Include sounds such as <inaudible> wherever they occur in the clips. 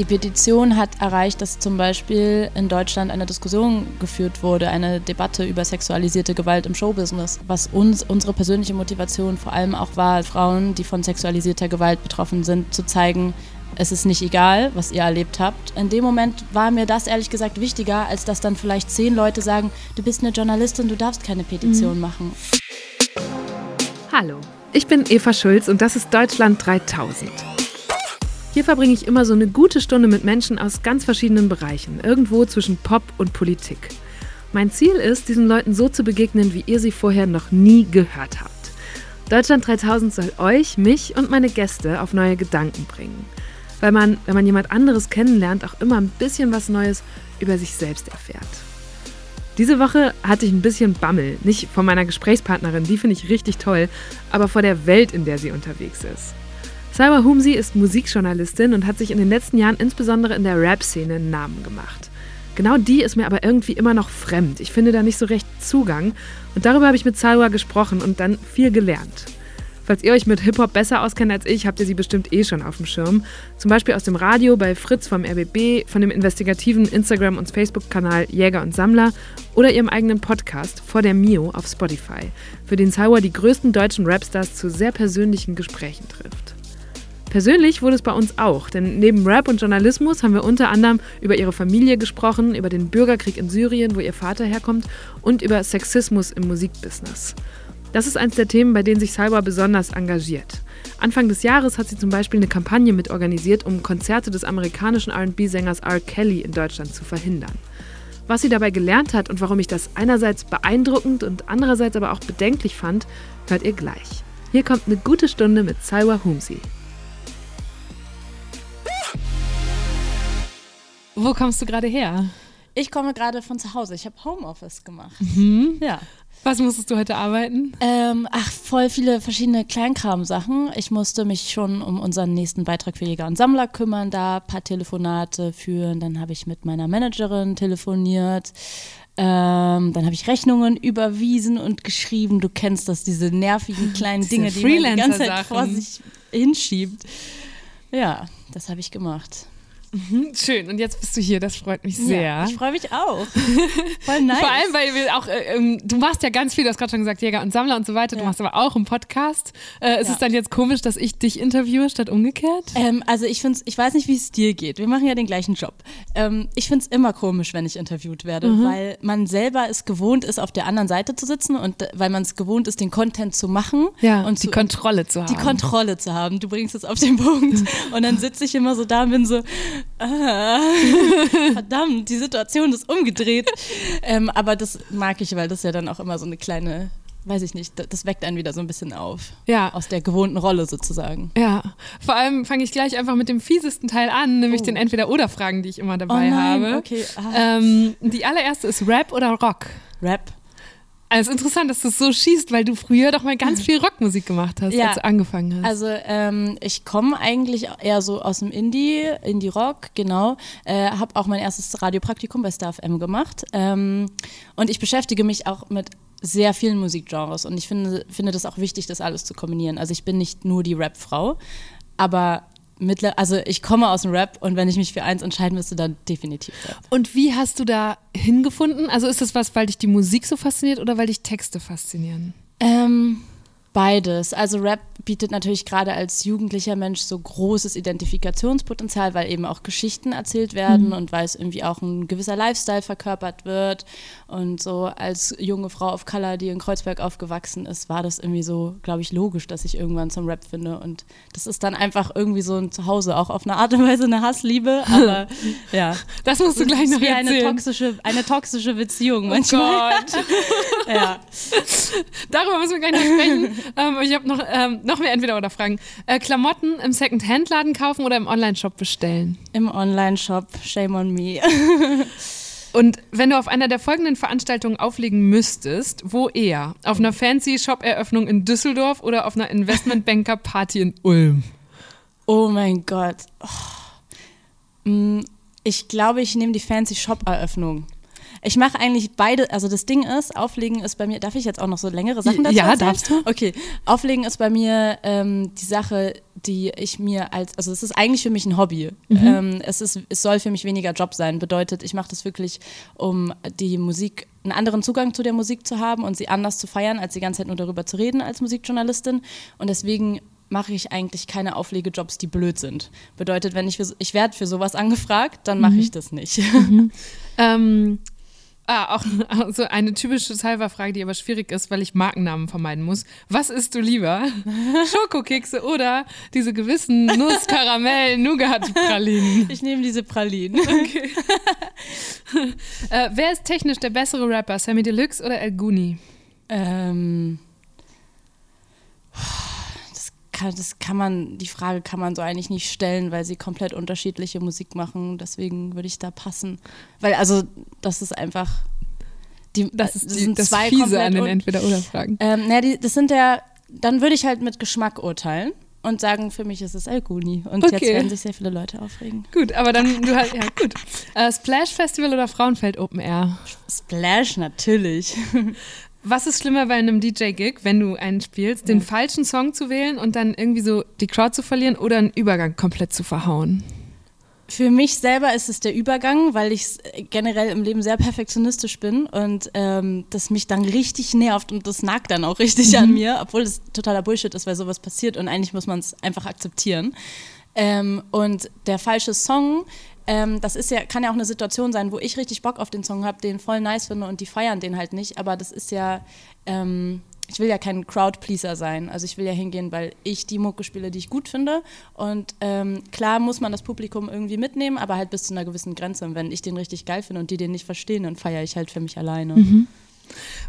Die Petition hat erreicht, dass zum Beispiel in Deutschland eine Diskussion geführt wurde, eine Debatte über sexualisierte Gewalt im Showbusiness, was uns unsere persönliche Motivation vor allem auch war, Frauen, die von sexualisierter Gewalt betroffen sind, zu zeigen, es ist nicht egal, was ihr erlebt habt. In dem Moment war mir das ehrlich gesagt wichtiger, als dass dann vielleicht zehn Leute sagen, du bist eine Journalistin, du darfst keine Petition mhm. machen. Hallo, ich bin Eva Schulz und das ist Deutschland 3000. Hier verbringe ich immer so eine gute Stunde mit Menschen aus ganz verschiedenen Bereichen, irgendwo zwischen Pop und Politik. Mein Ziel ist, diesen Leuten so zu begegnen, wie ihr sie vorher noch nie gehört habt. Deutschland 3000 soll euch, mich und meine Gäste auf neue Gedanken bringen weil man, wenn man jemand anderes kennenlernt, auch immer ein bisschen was Neues über sich selbst erfährt. Diese Woche hatte ich ein bisschen Bammel, nicht von meiner Gesprächspartnerin, die finde ich richtig toll, aber vor der Welt, in der sie unterwegs ist. Salwa Humsi ist Musikjournalistin und hat sich in den letzten Jahren insbesondere in der Rap-Szene einen Namen gemacht. Genau die ist mir aber irgendwie immer noch fremd. Ich finde da nicht so recht Zugang und darüber habe ich mit Salwa gesprochen und dann viel gelernt. Falls ihr euch mit Hip-Hop besser auskennt als ich, habt ihr sie bestimmt eh schon auf dem Schirm. Zum Beispiel aus dem Radio bei Fritz vom RBB, von dem investigativen Instagram- und Facebook-Kanal Jäger und Sammler oder ihrem eigenen Podcast Vor der Mio auf Spotify, für den Sauer die größten deutschen Rapstars zu sehr persönlichen Gesprächen trifft. Persönlich wurde es bei uns auch, denn neben Rap und Journalismus haben wir unter anderem über ihre Familie gesprochen, über den Bürgerkrieg in Syrien, wo ihr Vater herkommt, und über Sexismus im Musikbusiness. Das ist eines der Themen, bei denen sich Salwa besonders engagiert. Anfang des Jahres hat sie zum Beispiel eine Kampagne mitorganisiert, um Konzerte des amerikanischen RB-Sängers R. Kelly in Deutschland zu verhindern. Was sie dabei gelernt hat und warum ich das einerseits beeindruckend und andererseits aber auch bedenklich fand, hört ihr gleich. Hier kommt eine gute Stunde mit Salwa Humsi. Wo kommst du gerade her? Ich komme gerade von zu Hause. Ich habe Homeoffice gemacht. Mhm. Ja. Was musstest du heute arbeiten? Ähm, ach, voll viele verschiedene Kleinkram-Sachen. Ich musste mich schon um unseren nächsten Beitrag für Jäger und Sammler kümmern, da ein paar Telefonate führen. Dann habe ich mit meiner Managerin telefoniert. Ähm, dann habe ich Rechnungen überwiesen und geschrieben. Du kennst das, diese nervigen <laughs> kleinen Dinge, die man die ganze Zeit vor sich hinschiebt. Ja, das habe ich gemacht. Mhm, schön. Und jetzt bist du hier. Das freut mich sehr. Ja, ich freue mich auch. <laughs> Voll nice. Vor allem, weil wir auch, äh, ähm, du machst ja ganz viel, du hast gerade schon gesagt, Jäger und Sammler und so weiter. Du ja. machst aber auch einen Podcast. Äh, ist ja. es dann jetzt komisch, dass ich dich interviewe statt umgekehrt? Ähm, also ich finde ich weiß nicht, wie es dir geht. Wir machen ja den gleichen Job. Ähm, ich finde es immer komisch, wenn ich interviewt werde, mhm. weil man selber es gewohnt ist, auf der anderen Seite zu sitzen und äh, weil man es gewohnt ist, den Content zu machen. Ja, und die zu, Kontrolle zu haben. Die Kontrolle zu haben. Du bringst es auf den <laughs> Punkt. und dann sitze ich immer so da und bin so, ah, <laughs> verdammt, die Situation ist umgedreht. ähm, aber das mag ich, weil das ja dann auch immer so eine kleine weiß ich nicht, das weckt einen wieder so ein bisschen auf. Ja. Aus der gewohnten Rolle sozusagen. Ja. Vor allem fange ich gleich einfach mit dem fiesesten Teil an, nämlich oh. den Entweder-Oder-Fragen, die ich immer dabei oh nein, habe. Okay. Ah. Ähm, die allererste ist Rap oder Rock? Rap. Also es ist interessant, dass du es so schießt, weil du früher doch mal ganz viel Rockmusik gemacht hast, ja. als du angefangen hast. Also ähm, ich komme eigentlich eher so aus dem Indie, Indie-Rock, genau. Äh, habe auch mein erstes Radiopraktikum bei Star FM gemacht. Ähm, und ich beschäftige mich auch mit sehr vielen Musikgenres und ich finde, finde das auch wichtig, das alles zu kombinieren. Also ich bin nicht nur die Rap-Frau, aber mittler, also ich komme aus dem Rap und wenn ich mich für eins entscheiden müsste, dann definitiv Rap. Und wie hast du da hingefunden? Also ist das was, weil dich die Musik so fasziniert oder weil dich Texte faszinieren? Ähm, Beides. Also Rap bietet natürlich gerade als jugendlicher Mensch so großes Identifikationspotenzial, weil eben auch Geschichten erzählt werden mhm. und weil es irgendwie auch ein gewisser Lifestyle verkörpert wird. Und so als junge Frau of Color, die in Kreuzberg aufgewachsen ist, war das irgendwie so, glaube ich, logisch, dass ich irgendwann zum Rap finde. Und das ist dann einfach irgendwie so ein Zuhause, auch auf eine Art und Weise eine Hassliebe. <laughs> Aber ja. Das musst du gleich noch wie erzählen. Eine toxische, eine toxische Beziehung oh manchmal. Gott. <laughs> ja. <laughs> Darüber müssen wir gleich noch sprechen. Ähm, ich habe noch, ähm, noch mehr Entweder-Oder-Fragen. Äh, Klamotten im Second-Hand-Laden kaufen oder im Online-Shop bestellen? Im Online-Shop. Shame on me. <laughs> Und wenn du auf einer der folgenden Veranstaltungen auflegen müsstest, wo eher? Auf einer fancy Shop-Eröffnung in Düsseldorf oder auf einer Investmentbanker-Party in Ulm? Oh mein Gott. Oh. Ich glaube, ich nehme die fancy Shop-Eröffnung. Ich mache eigentlich beide, also das Ding ist, Auflegen ist bei mir, darf ich jetzt auch noch so längere Sachen dazu Ja, erzählen? darfst du. Okay, Auflegen ist bei mir ähm, die Sache, die ich mir als, also es ist eigentlich für mich ein Hobby. Ähm, es, ist, es soll für mich weniger Job sein. Bedeutet, ich mache das wirklich, um die Musik, einen anderen Zugang zu der Musik zu haben und sie anders zu feiern, als die ganze Zeit nur darüber zu reden als Musikjournalistin. Und deswegen mache ich eigentlich keine Auflegejobs, die blöd sind. Bedeutet, wenn ich für, ich werde für sowas angefragt, dann mache ich das nicht. <laughs> Ähm, ah, auch so eine typische Cyberfrage, die aber schwierig ist, weil ich Markennamen vermeiden muss. Was isst du lieber? <laughs> Schokokekse oder diese gewissen Nuss, Karamell, Nougat-Pralinen? <laughs> Ich nehme diese Pralinen. <laughs> Äh, wer ist technisch der bessere Rapper? Sammy Deluxe oder El Guni? Ähm, kann, das kann man, die Frage kann man so eigentlich nicht stellen, weil sie komplett unterschiedliche Musik machen. Deswegen würde ich da passen. Weil, also, das ist einfach. Die, Das ist die, sind das zwei Fiese an den Entweder-Oder-Fragen. Ähm, na, die, das sind ja, dann würde ich halt mit Geschmack urteilen und sagen, für mich ist es El Guni. Und jetzt Okay. werden sich sehr viele Leute aufregen. Gut, aber dann, du hast, ja, gut. Äh, Splash Festival oder Frauenfeld Open Air? Splash, natürlich. <laughs> Was ist schlimmer bei einem DJ-Gig, wenn du einen spielst, den falschen Song zu wählen und dann irgendwie so die Crowd zu verlieren oder einen Übergang komplett zu verhauen? Für mich selber ist es der Übergang, weil ich generell im Leben sehr perfektionistisch bin und ähm, das mich dann richtig nervt und das nagt dann auch richtig an mir, obwohl das totaler Bullshit ist, weil sowas passiert und eigentlich muss man es einfach akzeptieren. Ähm, und der falsche Song, ähm, das ist ja, kann ja auch eine Situation sein, wo ich richtig Bock auf den Song habe, den voll nice finde und die feiern den halt nicht, aber das ist ja, ähm, ich will ja kein Crowd-Pleaser sein. Also ich will ja hingehen, weil ich die Mucke spiele, die ich gut finde. Und ähm, klar muss man das Publikum irgendwie mitnehmen, aber halt bis zu einer gewissen Grenze. Und wenn ich den richtig geil finde und die den nicht verstehen, dann feiere ich halt für mich alleine.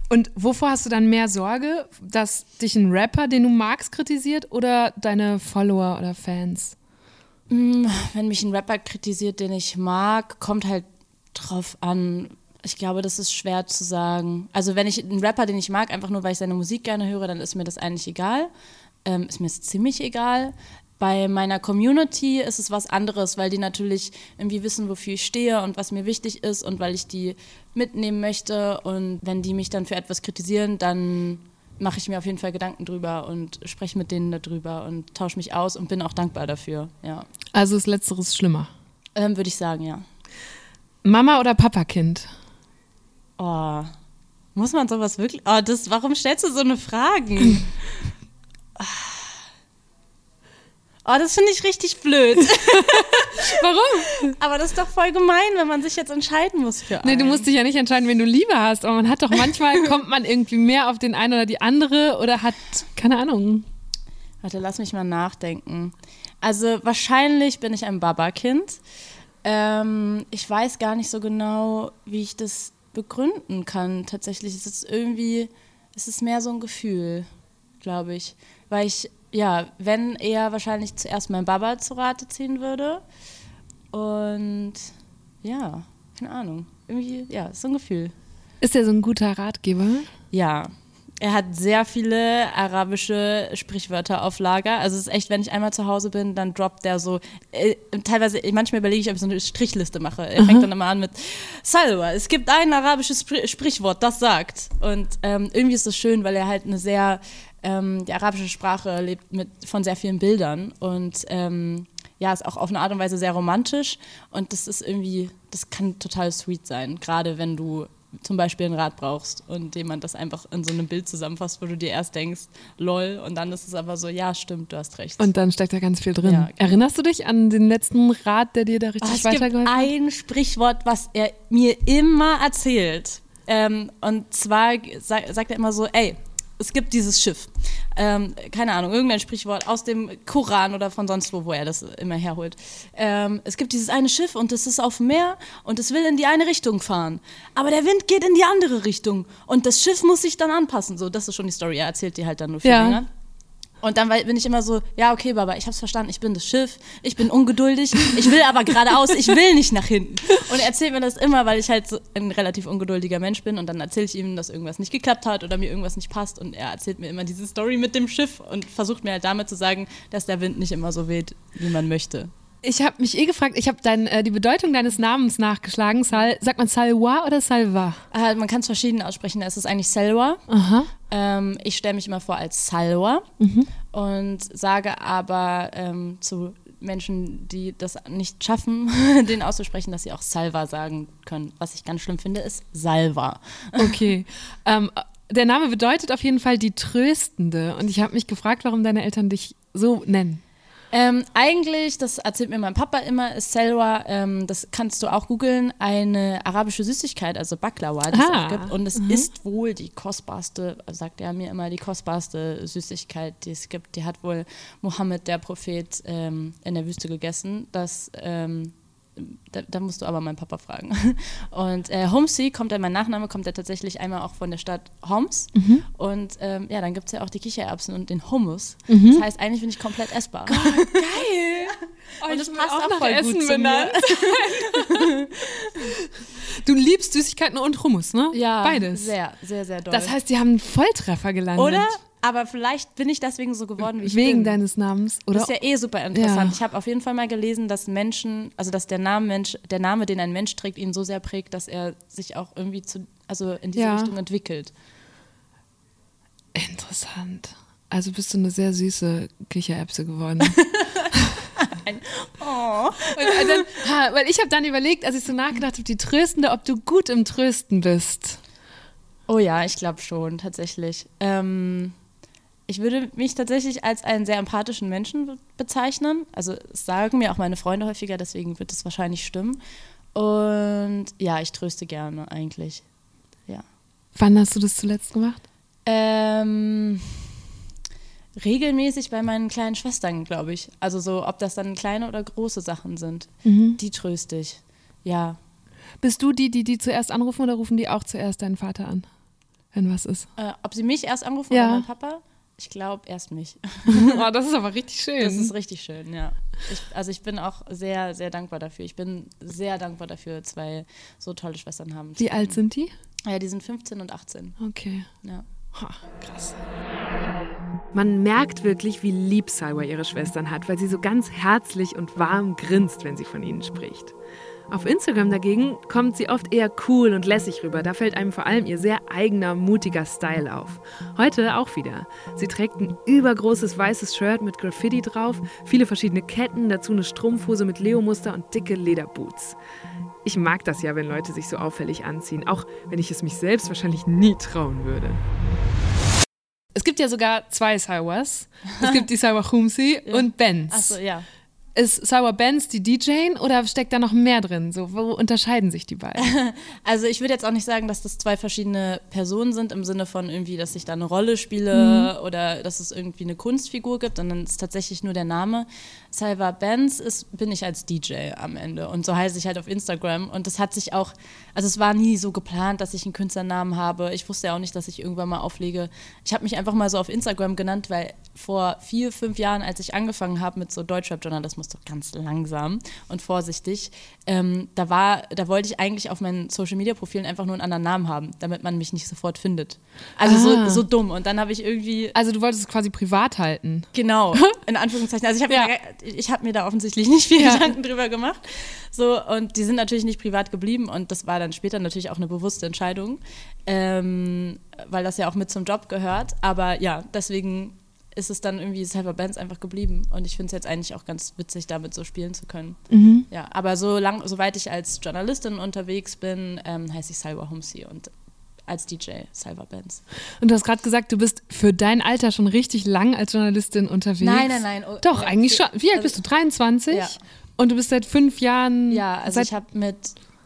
Und wovor hast du dann mehr Sorge, dass dich ein Rapper, den du magst, kritisiert oder deine Follower oder Fans? Wenn mich ein Rapper kritisiert, den ich mag, kommt halt drauf an. Ich glaube, das ist schwer zu sagen. Also wenn ich einen Rapper, den ich mag, einfach nur weil ich seine Musik gerne höre, dann ist mir das eigentlich egal. Ähm, ist mir es ziemlich egal. Bei meiner Community ist es was anderes, weil die natürlich irgendwie wissen, wofür ich stehe und was mir wichtig ist und weil ich die mitnehmen möchte. Und wenn die mich dann für etwas kritisieren, dann mache ich mir auf jeden Fall Gedanken drüber und spreche mit denen darüber und tausche mich aus und bin auch dankbar dafür. Ja. Also ist Letzteres schlimmer. Ähm, Würde ich sagen, ja. Mama oder Papakind? Oh, muss man sowas wirklich. Oh, das, warum stellst du so eine Fragen? <laughs> Oh, das finde ich richtig blöd. <laughs> Warum? Aber das ist doch voll gemein, wenn man sich jetzt entscheiden muss für Nee, du einen. musst dich ja nicht entscheiden, wen du lieber hast, aber man hat doch manchmal, <laughs> kommt man irgendwie mehr auf den einen oder die andere oder hat, keine Ahnung. Warte, lass mich mal nachdenken. Also wahrscheinlich bin ich ein Baba-Kind. Ähm, ich weiß gar nicht so genau, wie ich das begründen kann. Tatsächlich ist es irgendwie, es ist mehr so ein Gefühl, glaube ich. Weil ich, ja, wenn eher wahrscheinlich zuerst mein Baba zu Rate ziehen würde. Und ja, keine Ahnung. Irgendwie, ja, ist so ein Gefühl. Ist der so ein guter Ratgeber? Ja, er hat sehr viele arabische Sprichwörter auf Lager. Also es ist echt, wenn ich einmal zu Hause bin, dann droppt der so, äh, teilweise, manchmal überlege ich, ob ich so eine Strichliste mache. Er fängt dann immer an mit Salwa, es gibt ein arabisches Spr Sprichwort, das sagt. Und ähm, irgendwie ist das schön, weil er halt eine sehr, ähm, die arabische Sprache lebt mit, von sehr vielen Bildern und ähm, ja, ist auch auf eine Art und Weise sehr romantisch und das ist irgendwie, das kann total sweet sein, gerade wenn du zum Beispiel einen Rat brauchst und jemand das einfach in so einem Bild zusammenfasst, wo du dir erst denkst, lol, und dann ist es aber so, ja, stimmt, du hast recht. Und dann steckt da ganz viel drin. Ja, genau. Erinnerst du dich an den letzten Rat, der dir da Oh, richtig es gibt weitergeholfen hat? ein Sprichwort, was er mir immer erzählt. Ähm, und zwar sa sagt er immer so, ey, es gibt dieses Schiff. Ähm, keine Ahnung, irgendein Sprichwort aus dem Koran oder von sonst wo, wo er das immer herholt. Ähm, es gibt dieses eine Schiff und es ist auf dem Meer und es will in die eine Richtung fahren. Aber der Wind geht in die andere Richtung und das Schiff muss sich dann anpassen. So, das ist schon die Story. Er erzählt die halt dann nur viel Ja. länger. Und dann bin ich immer so, ja, okay, Baba, ich hab's verstanden, ich bin das Schiff, ich bin ungeduldig, ich will aber geradeaus, ich will nicht nach hinten. Und er erzählt mir das immer, weil ich halt so ein relativ ungeduldiger Mensch bin und dann erzähle ich ihm, dass irgendwas nicht geklappt hat oder mir irgendwas nicht passt und er erzählt mir immer diese Story mit dem Schiff und versucht mir halt damit zu sagen, dass der Wind nicht immer so weht, wie man möchte. Ich habe mich eh gefragt, ich habe äh, die Bedeutung deines Namens nachgeschlagen. Sal, sagt man Salwa oder Salva? Äh, man kann es verschieden aussprechen. Es ist eigentlich Selwa. Aha. Ähm, ich stelle mich immer vor als Salwa Mhm. und sage aber ähm, zu Menschen, die das nicht schaffen, <laughs> den auszusprechen, dass sie auch Salva sagen können. Was ich ganz schlimm finde, ist Salva. Okay. <laughs> ähm, der Name bedeutet auf jeden Fall die Tröstende. Und ich habe mich gefragt, warum deine Eltern dich so nennen. Ähm, eigentlich, das erzählt mir mein Papa immer, ist Selwa, ähm, das kannst du auch googeln, eine arabische Süßigkeit, also Baklava, die es Ah, auch gibt. Und es ist wohl die kostbarste, sagt er mir immer, die kostbarste Süßigkeit, die es gibt. Die hat wohl Mohammed, der Prophet, ähm, in der Wüste gegessen. Das, ähm, da, da musst du aber meinen Papa fragen. <laughs> Und äh, Homsi kommt, dann mein Nachname kommt ja tatsächlich einmal auch von der Stadt Homs. Und ähm, ja, dann gibt es ja auch die Kichererbsen und den Hummus. Das heißt, eigentlich bin ich komplett essbar. Geil! <laughs> Und das bin passt auch nach voll gut zu mir. <laughs> Du liebst Süßigkeiten und Hummus, ne? Ja, Beides. Sehr, sehr, sehr doll. Das heißt, die haben einen Volltreffer gelandet. oder? Aber vielleicht bin ich deswegen so geworden, wie ich Wegen bin. deines Namens, oder? das ist ja eh super interessant. Ja. Ich habe auf jeden Fall mal gelesen, dass Menschen, also dass der Name Mensch, der Name, den ein Mensch trägt, ihn so sehr prägt, dass er sich auch irgendwie zu, also in diese Ja. Richtung entwickelt. Interessant. Also bist du eine sehr süße Kichererbse geworden. <laughs> <laughs> Oh. Dann, ha, weil ich habe dann überlegt, als ich so nachgedacht habe, die Tröstende, ob du gut im Trösten bist. Oh ja, ich glaube schon, tatsächlich. Ähm, ich würde mich tatsächlich als einen sehr empathischen Menschen be- bezeichnen. Also sagen mir auch meine Freunde häufiger, deswegen wird es wahrscheinlich stimmen. Und ja, ich tröste gerne eigentlich. Ja. Wann hast du das zuletzt gemacht? Ähm, regelmäßig bei meinen kleinen Schwestern, glaube ich. Also so, ob das dann kleine oder große Sachen sind. Die tröste ich. Ja. Bist du die, die die zuerst anrufen oder rufen die auch zuerst deinen Vater an, wenn was ist? Äh, ob sie mich erst anrufen Ja. oder mein Papa? Ich glaube erst mich. <laughs> oh, das ist aber richtig schön. Das ist richtig schön, ja. Ich, also ich bin auch sehr, sehr dankbar dafür. Ich bin sehr dankbar dafür, zwei so tolle Schwestern haben. zu Wie alt sind die? Ja, die sind 15 und 18. Okay. Ja. Ha, krass. Man merkt wirklich, wie lieb Salwa ihre Schwestern hat, weil sie so ganz herzlich und warm grinst, wenn sie von ihnen spricht. Auf Instagram dagegen kommt sie oft eher cool und lässig rüber. Da fällt einem vor allem ihr sehr eigener, mutiger Style auf. Heute auch wieder. Sie trägt ein übergroßes weißes Shirt mit Graffiti drauf, viele verschiedene Ketten, dazu eine Strumpfhose mit Leo-Muster und dicke Lederboots. Ich mag das ja, wenn Leute sich so auffällig anziehen, auch wenn ich es mich selbst wahrscheinlich nie trauen würde. Es gibt ja sogar zwei Salwas. Es gibt die Salwa Humsi und Benz. Achso, ja. Ist Salwa Benz die DJ oder steckt da noch mehr drin? So, wo unterscheiden sich die beiden? <laughs> Also ich würde jetzt auch nicht sagen, dass das zwei verschiedene Personen sind im Sinne von irgendwie, dass ich da eine Rolle spiele oder dass es irgendwie eine Kunstfigur gibt, sondern es ist tatsächlich nur der Name. Salva Benz ist, bin ich als DJ am Ende und so heiße ich halt auf Instagram und das hat sich auch, also es war nie so geplant, dass ich einen Künstlernamen habe. Ich wusste ja auch nicht, dass ich irgendwann mal auflege. Ich habe mich einfach mal so auf Instagram genannt, weil vor vier, fünf Jahren, als ich angefangen habe mit so Deutschrap-Journalismus, doch ganz langsam und vorsichtig, ähm, da war, da wollte ich eigentlich auf meinen Social-Media-Profilen einfach nur einen anderen Namen haben, damit man mich nicht sofort findet. Also Ah. so, so dumm. Und dann habe ich irgendwie Also du wolltest es quasi privat halten. Genau, <laughs> in Anführungszeichen. Also ich habe Ja. mir, ich hab mir da offensichtlich nicht viel Ja. Gedanken drüber gemacht. So, und die sind natürlich nicht privat geblieben und das war dann später natürlich auch eine bewusste Entscheidung, ähm, weil das ja auch mit zum Job gehört. Aber ja, deswegen ist es dann irgendwie Cyber Bands einfach geblieben und ich finde es jetzt eigentlich auch ganz witzig, damit so spielen zu können. Ja, aber so lang, soweit ich als Journalistin unterwegs bin, ähm, heiße ich Cyber Homesy und als DJ Cyber Bands. Und du hast gerade gesagt, du bist für dein Alter schon richtig lang als Journalistin unterwegs. Nein, nein, nein. Oh, Doch, ja, eigentlich schon. Wie alt Also- bist du? 23? Ja. Und du bist seit fünf Jahren. Ja, also ich habe mit,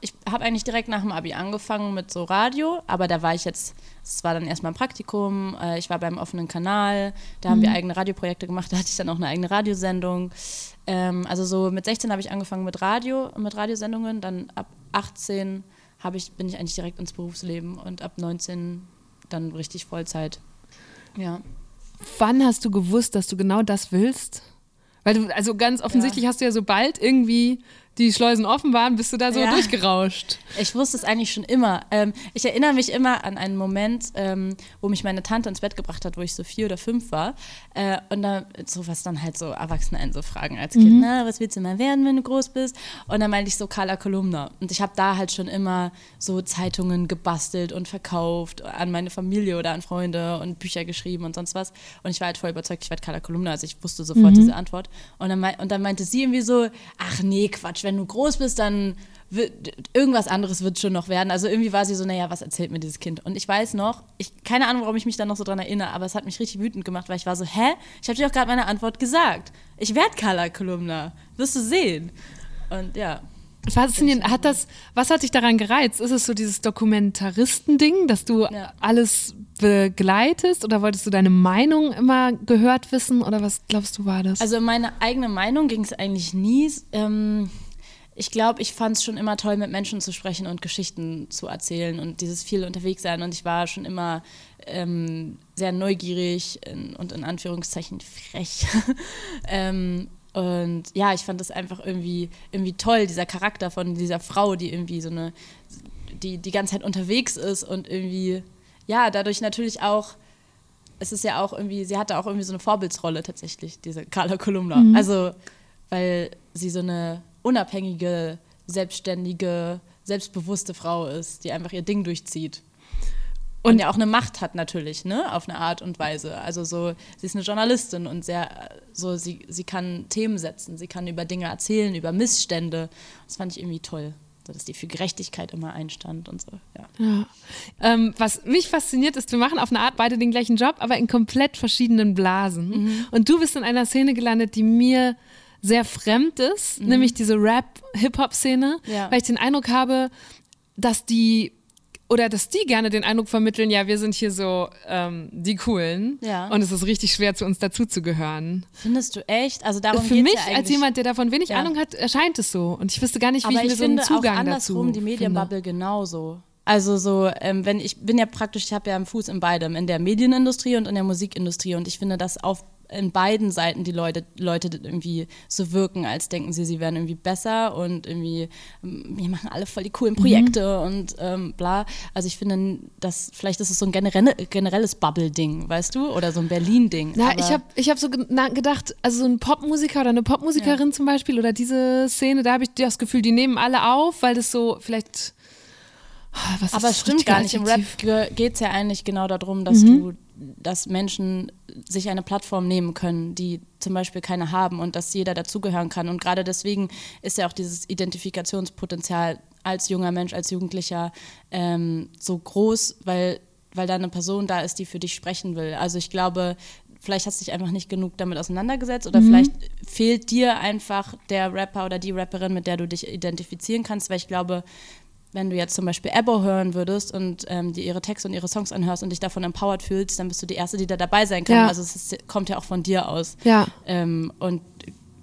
ich habe eigentlich direkt nach dem Abi angefangen mit so Radio, aber da war ich jetzt, es war dann erstmal ein Praktikum, äh, ich war beim offenen Kanal, da haben wir eigene Radioprojekte gemacht, <laughs> da hatte ich dann auch eine eigene Radiosendung. Ähm, also so mit 16 habe ich angefangen mit Radio, mit Radiosendungen, dann ab 18 habe ich, bin ich eigentlich direkt ins Berufsleben und ab 19 dann richtig Vollzeit. Ja. Wann hast du gewusst, dass du genau das willst? Weil du, also ganz offensichtlich hast du ja sobald irgendwie die Schleusen offen waren, bist du da so ja. durchgerauscht. Ich wusste es eigentlich schon immer. Ähm, ich erinnere mich immer an einen Moment, ähm, wo mich meine Tante ins Bett gebracht hat, wo ich so vier oder fünf war. Äh, und da so was dann halt so Erwachsene einen so fragen als Kind, mhm. na, was willst du mal werden, wenn du groß bist? Und dann meinte ich so Carla Kolumna. Und ich habe da halt schon immer so Zeitungen gebastelt und verkauft an meine Familie oder an Freunde und Bücher geschrieben und sonst was. Und ich war halt voll überzeugt, ich werde Carla Kolumna. Also ich wusste sofort mhm. diese Antwort. Und dann, und dann meinte sie irgendwie so, ach nee, Quatsch, wenn du groß bist, dann wird, irgendwas anderes wird schon noch werden. Also irgendwie war sie so, naja, was erzählt mir dieses Kind? Und ich weiß noch, ich, keine Ahnung, warum ich mich da noch so dran erinnere, aber es hat mich richtig wütend gemacht, weil ich war so, hä? Ich habe dir doch gerade meine Antwort gesagt. Ich werde Carla Kolumna. Wirst du sehen. Und ja. Faszinierend. Hat das, was hat dich daran gereizt? Ist es so dieses Dokumentaristending, dass du ja. alles begleitest oder wolltest du deine Meinung immer gehört wissen oder was glaubst du war das? Also meine eigene Meinung ging es eigentlich nie. Ähm, ich glaube, ich fand es schon immer toll, mit Menschen zu sprechen und Geschichten zu erzählen und dieses viel unterwegs sein. Und ich war schon immer ähm, sehr neugierig in, und in Anführungszeichen frech. <laughs> ähm, und ja, ich fand das einfach irgendwie, irgendwie toll, dieser Charakter von dieser Frau, die irgendwie so eine, die die ganze Zeit unterwegs ist und irgendwie, ja, dadurch natürlich auch, es ist ja auch irgendwie, sie hatte auch irgendwie so eine Vorbildsrolle tatsächlich, diese Carla Kolumna. Mhm. Also, weil sie so eine unabhängige, selbstständige, selbstbewusste Frau ist, die einfach ihr Ding durchzieht. Und, ja auch eine Macht hat natürlich, ne, auf eine Art und Weise. Also so, sie ist eine Journalistin und sehr, so, sie, sie kann Themen setzen, sie kann über Dinge erzählen, über Missstände. Das fand ich irgendwie toll. So, dass die für Gerechtigkeit immer einstand und so, ja. ja. Ähm, was mich fasziniert ist, wir machen auf eine Art beide den gleichen Job, aber in komplett verschiedenen Blasen. Mhm. Und du bist in einer Szene gelandet, die mir sehr fremd ist, mhm. nämlich diese Rap-Hip-Hop-Szene, ja. weil ich den Eindruck habe, dass die oder dass die gerne den Eindruck vermitteln, ja, wir sind hier so ähm, die Coolen ja. und es ist richtig schwer, zu uns dazuzugehören. Findest du echt? Also darum Für mich, ja als jemand, der davon wenig ja. Ahnung hat, erscheint es so. Und ich wüsste gar nicht, wie Aber ich mir so einen Zugang auch andersrum dazu die Medienbubble genauso. Also so, ähm, wenn ich bin ja praktisch, ich habe ja einen Fuß in beidem, in der Medienindustrie und in der Musikindustrie und ich finde das auf in beiden Seiten die Leute, Leute irgendwie so wirken, als denken sie, sie wären irgendwie besser und irgendwie, ähm, wir machen alle voll die coolen Projekte mhm. und ähm, bla. Also ich finde, dass vielleicht ist es so ein generelle, generelles Bubble-Ding, weißt du? Oder so ein Berlin-Ding. Na, ich habe ich hab so gedacht, also so ein Popmusiker oder eine Popmusikerin ja. zum Beispiel oder diese Szene, da habe ich das Gefühl, die nehmen alle auf, weil das so vielleicht was Aber es stimmt gar nicht. Im Rap geht es ja eigentlich genau darum, dass mhm. du dass Menschen sich eine Plattform nehmen können, die zum Beispiel keine haben und dass jeder dazugehören kann. Und gerade deswegen ist ja auch dieses Identifikationspotenzial als junger Mensch, als Jugendlicher ähm, so groß, weil, weil da eine Person da ist, die für dich sprechen will. Also ich glaube, vielleicht hast du dich einfach nicht genug damit auseinandergesetzt oder mhm. vielleicht fehlt dir einfach der Rapper oder die Rapperin, mit der du dich identifizieren kannst, weil ich glaube, wenn du jetzt zum Beispiel Ebo hören würdest und ähm, dir ihre Texte und ihre Songs anhörst und dich davon empowered fühlst, dann bist du die Erste, die da dabei sein kann. Ja. Also es ist, kommt ja auch von dir aus. Ja. Ähm, und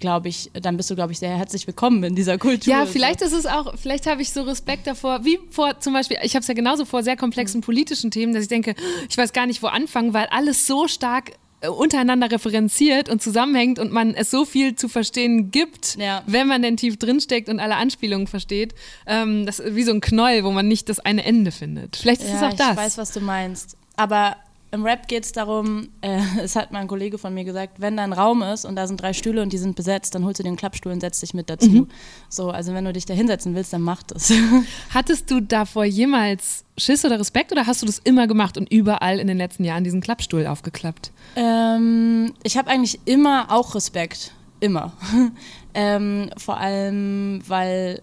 glaube ich, dann bist du, glaube ich, sehr herzlich willkommen in dieser Kultur. Ja, vielleicht ist es auch, vielleicht habe ich so Respekt davor, wie vor zum Beispiel, ich habe es ja genauso vor sehr komplexen mhm. politischen Themen, dass ich denke, ich weiß gar nicht, wo anfangen, weil alles so stark untereinander referenziert und zusammenhängt und man es so viel zu verstehen gibt, ja. wenn man denn tief drinsteckt und alle Anspielungen versteht. Ähm, das ist wie so ein Knoll, wo man nicht das eine Ende findet. Vielleicht ist ja, es auch das. Ich weiß, was du meinst. Aber im Rap geht es darum, äh, <laughs> es hat mal ein Kollege von mir gesagt, wenn da ein Raum ist und da sind drei Stühle und die sind besetzt, dann holst du den Klappstuhl und setzt dich mit dazu. Mhm. So, also wenn du dich da hinsetzen willst, dann mach das. <laughs> Hattest du davor jemals Schiss oder Respekt oder hast du das immer gemacht und überall in den letzten Jahren diesen Klappstuhl aufgeklappt? Ähm, ich habe eigentlich immer auch Respekt. Immer. <laughs> ähm, vor allem, weil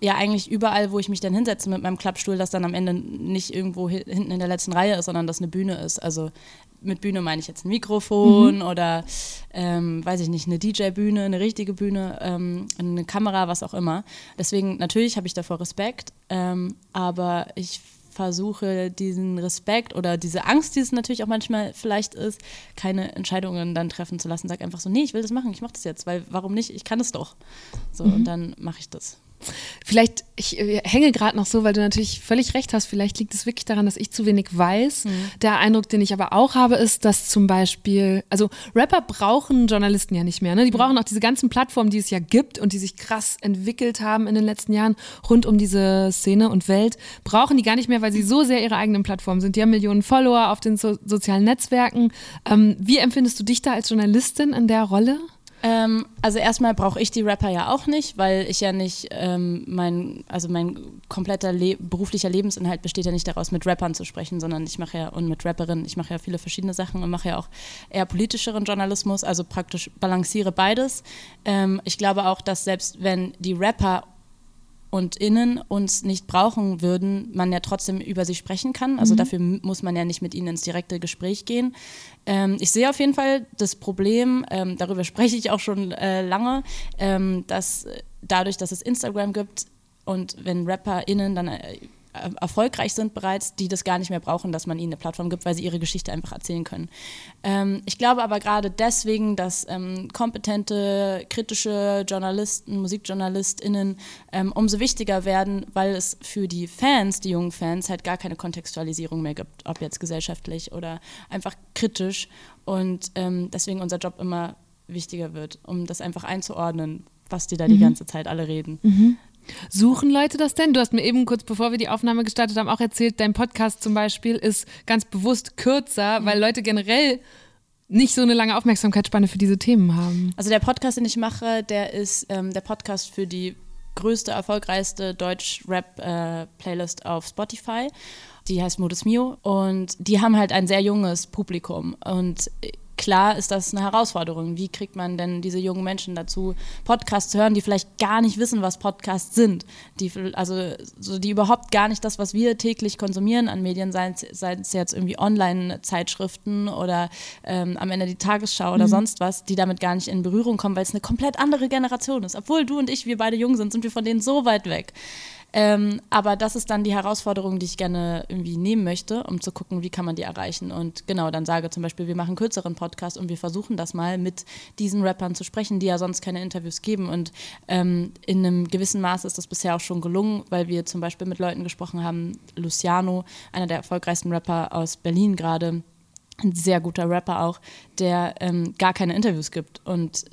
ja eigentlich überall, wo ich mich dann hinsetze mit meinem Klappstuhl, dass dann am Ende nicht irgendwo hinten in der letzten Reihe ist, sondern dass eine Bühne ist. Also mit Bühne meine ich jetzt ein Mikrofon mhm. oder ähm, weiß ich nicht, eine DJ-Bühne, eine richtige Bühne, ähm, eine Kamera, was auch immer. Deswegen natürlich habe ich davor Respekt, ähm, aber ich versuche diesen Respekt oder diese Angst, die es natürlich auch manchmal vielleicht ist, keine Entscheidungen dann treffen zu lassen. Sag einfach so, nee, ich will das machen, ich mache das jetzt, weil warum nicht? Ich kann es doch. So mhm. und dann mache ich das. Vielleicht, ich äh, hänge gerade noch so, weil du natürlich völlig recht hast. Vielleicht liegt es wirklich daran, dass ich zu wenig weiß. Mhm. Der Eindruck, den ich aber auch habe, ist, dass zum Beispiel, also Rapper brauchen Journalisten ja nicht mehr. Ne? Die mhm. brauchen auch diese ganzen Plattformen, die es ja gibt und die sich krass entwickelt haben in den letzten Jahren rund um diese Szene und Welt, brauchen die gar nicht mehr, weil sie so sehr ihre eigenen Plattformen sind. Die haben Millionen Follower auf den so sozialen Netzwerken. Ähm, wie empfindest du dich da als Journalistin in der Rolle? Ähm, also erstmal brauche ich die Rapper ja auch nicht, weil ich ja nicht ähm, mein, also mein kompletter Le beruflicher Lebensinhalt besteht ja nicht daraus, mit Rappern zu sprechen, sondern ich mache ja und mit Rapperinnen, ich mache ja viele verschiedene Sachen und mache ja auch eher politischeren Journalismus, also praktisch balanciere beides. Ähm, ich glaube auch, dass selbst wenn die Rapper und innen uns nicht brauchen würden, man ja trotzdem über sie sprechen kann. Also mhm. dafür muss man ja nicht mit ihnen ins direkte Gespräch gehen. Ähm, ich sehe auf jeden Fall das Problem, ähm, darüber spreche ich auch schon äh, lange, ähm, dass dadurch, dass es Instagram gibt und wenn RapperInnen dann äh, äh, erfolgreich sind bereits, die das gar nicht mehr brauchen, dass man ihnen eine Plattform gibt, weil sie ihre Geschichte einfach erzählen können. Ähm, ich glaube aber gerade deswegen, dass ähm, kompetente, kritische Journalisten, MusikjournalistInnen ähm, umso wichtiger werden, weil es für die Fans, die jungen Fans, halt gar keine Kontextualisierung mehr gibt, ob jetzt gesellschaftlich oder einfach kritisch. Und ähm, deswegen unser Job immer wichtiger wird, um das einfach einzuordnen, was die da mhm. die ganze Zeit alle reden. Mhm. Suchen Leute das denn? Du hast mir eben kurz bevor wir die Aufnahme gestartet haben auch erzählt, dein Podcast zum Beispiel ist ganz bewusst kürzer, weil Leute generell nicht so eine lange Aufmerksamkeitsspanne für diese Themen haben. Also der Podcast, den ich mache, der ist ähm, der Podcast für die größte, erfolgreichste Deutsch-Rap-Playlist äh, auf Spotify. Die heißt Modus Mio und die haben halt ein sehr junges Publikum und klar ist das eine Herausforderung. Wie kriegt man denn diese jungen Menschen dazu, Podcasts zu hören, die vielleicht gar nicht wissen, was Podcasts sind? Die, also, so die überhaupt gar nicht das, was wir täglich konsumieren an Medien, seien es jetzt irgendwie Online-Zeitschriften oder ähm, am Ende die Tagesschau oder mhm. sonst was, die damit gar nicht in Berührung kommen, weil es eine komplett andere Generation ist. Obwohl du und ich, wir beide jung sind, sind wir von denen so weit weg. Ähm, aber das ist dann die Herausforderung, die ich gerne irgendwie nehmen möchte, um zu gucken, wie kann man die erreichen. Und genau, dann sage zum Beispiel, wir machen kürzeren Podcast und wir versuchen das mal mit diesen Rappern zu sprechen, die ja sonst keine Interviews geben. Und ähm, in einem gewissen Maße ist das bisher auch schon gelungen, weil wir zum Beispiel mit Leuten gesprochen haben, Luciano, einer der erfolgreichsten Rapper aus Berlin gerade, ein sehr guter Rapper auch, der ähm, gar keine Interviews gibt. Und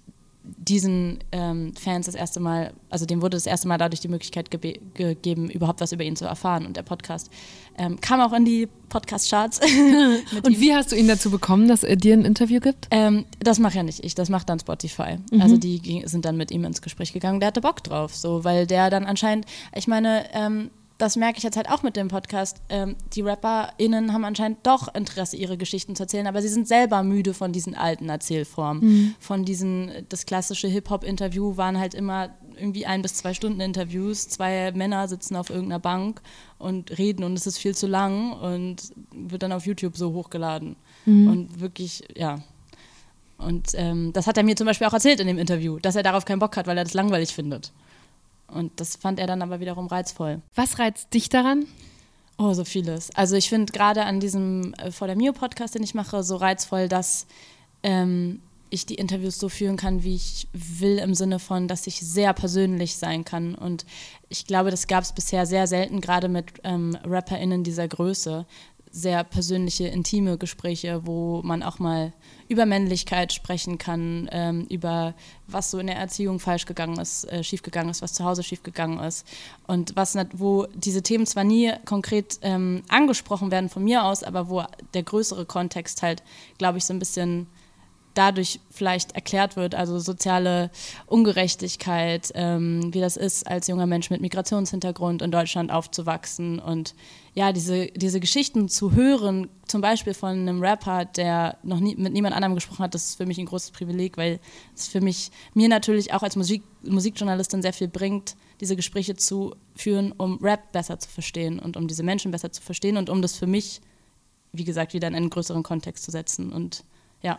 diesen ähm, Fans das erste Mal, also dem wurde das erste Mal dadurch die Möglichkeit ge gegeben, überhaupt was über ihn zu erfahren. Und der Podcast ähm, kam auch in die Podcast-Charts. <laughs> und wie hast du ihn dazu bekommen, dass er dir ein Interview gibt? Ähm, das mache ja nicht ich, das macht dann Spotify. Mhm. Also die sind dann mit ihm ins Gespräch gegangen. Der hatte Bock drauf, so, weil der dann anscheinend, ich meine, ähm, das merke ich jetzt halt auch mit dem Podcast. Ähm, die RapperInnen haben anscheinend doch Interesse, ihre Geschichten zu erzählen, aber sie sind selber müde von diesen alten Erzählformen. Mhm. Von diesen, das klassische Hip-Hop-Interview waren halt immer irgendwie ein bis zwei Stunden Interviews. Zwei Männer sitzen auf irgendeiner Bank und reden und es ist viel zu lang und wird dann auf YouTube so hochgeladen. Mhm. Und wirklich, ja. Und ähm, das hat er mir zum Beispiel auch erzählt in dem Interview, dass er darauf keinen Bock hat, weil er das langweilig findet. Und das fand er dann aber wiederum reizvoll. Was reizt dich daran? Oh, so vieles. Also ich finde gerade an diesem äh, Vor der Mio-Podcast, den ich mache, so reizvoll, dass ähm, ich die Interviews so führen kann, wie ich will, im Sinne von, dass ich sehr persönlich sein kann. Und ich glaube, das gab es bisher sehr selten, gerade mit ähm, RapperInnen dieser Größe. Sehr persönliche, intime Gespräche, wo man auch mal über Männlichkeit sprechen kann, ähm, über was so in der Erziehung falsch gegangen ist, äh, schiefgegangen ist, was zu Hause schiefgegangen ist. Und was wo diese Themen zwar nie konkret ähm, angesprochen werden von mir aus, aber wo der größere Kontext halt, glaube ich, so ein bisschen dadurch vielleicht erklärt wird, also soziale Ungerechtigkeit, ähm, wie das ist, als junger Mensch mit Migrationshintergrund in Deutschland aufzuwachsen und ja, diese, diese Geschichten zu hören, zum Beispiel von einem Rapper, der noch nie, mit niemand anderem gesprochen hat, das ist für mich ein großes Privileg, weil es für mich, mir natürlich auch als Musik, Musikjournalistin sehr viel bringt, diese Gespräche zu führen, um Rap besser zu verstehen und um diese Menschen besser zu verstehen und um das für mich, wie gesagt, wieder in einen größeren Kontext zu setzen und ja.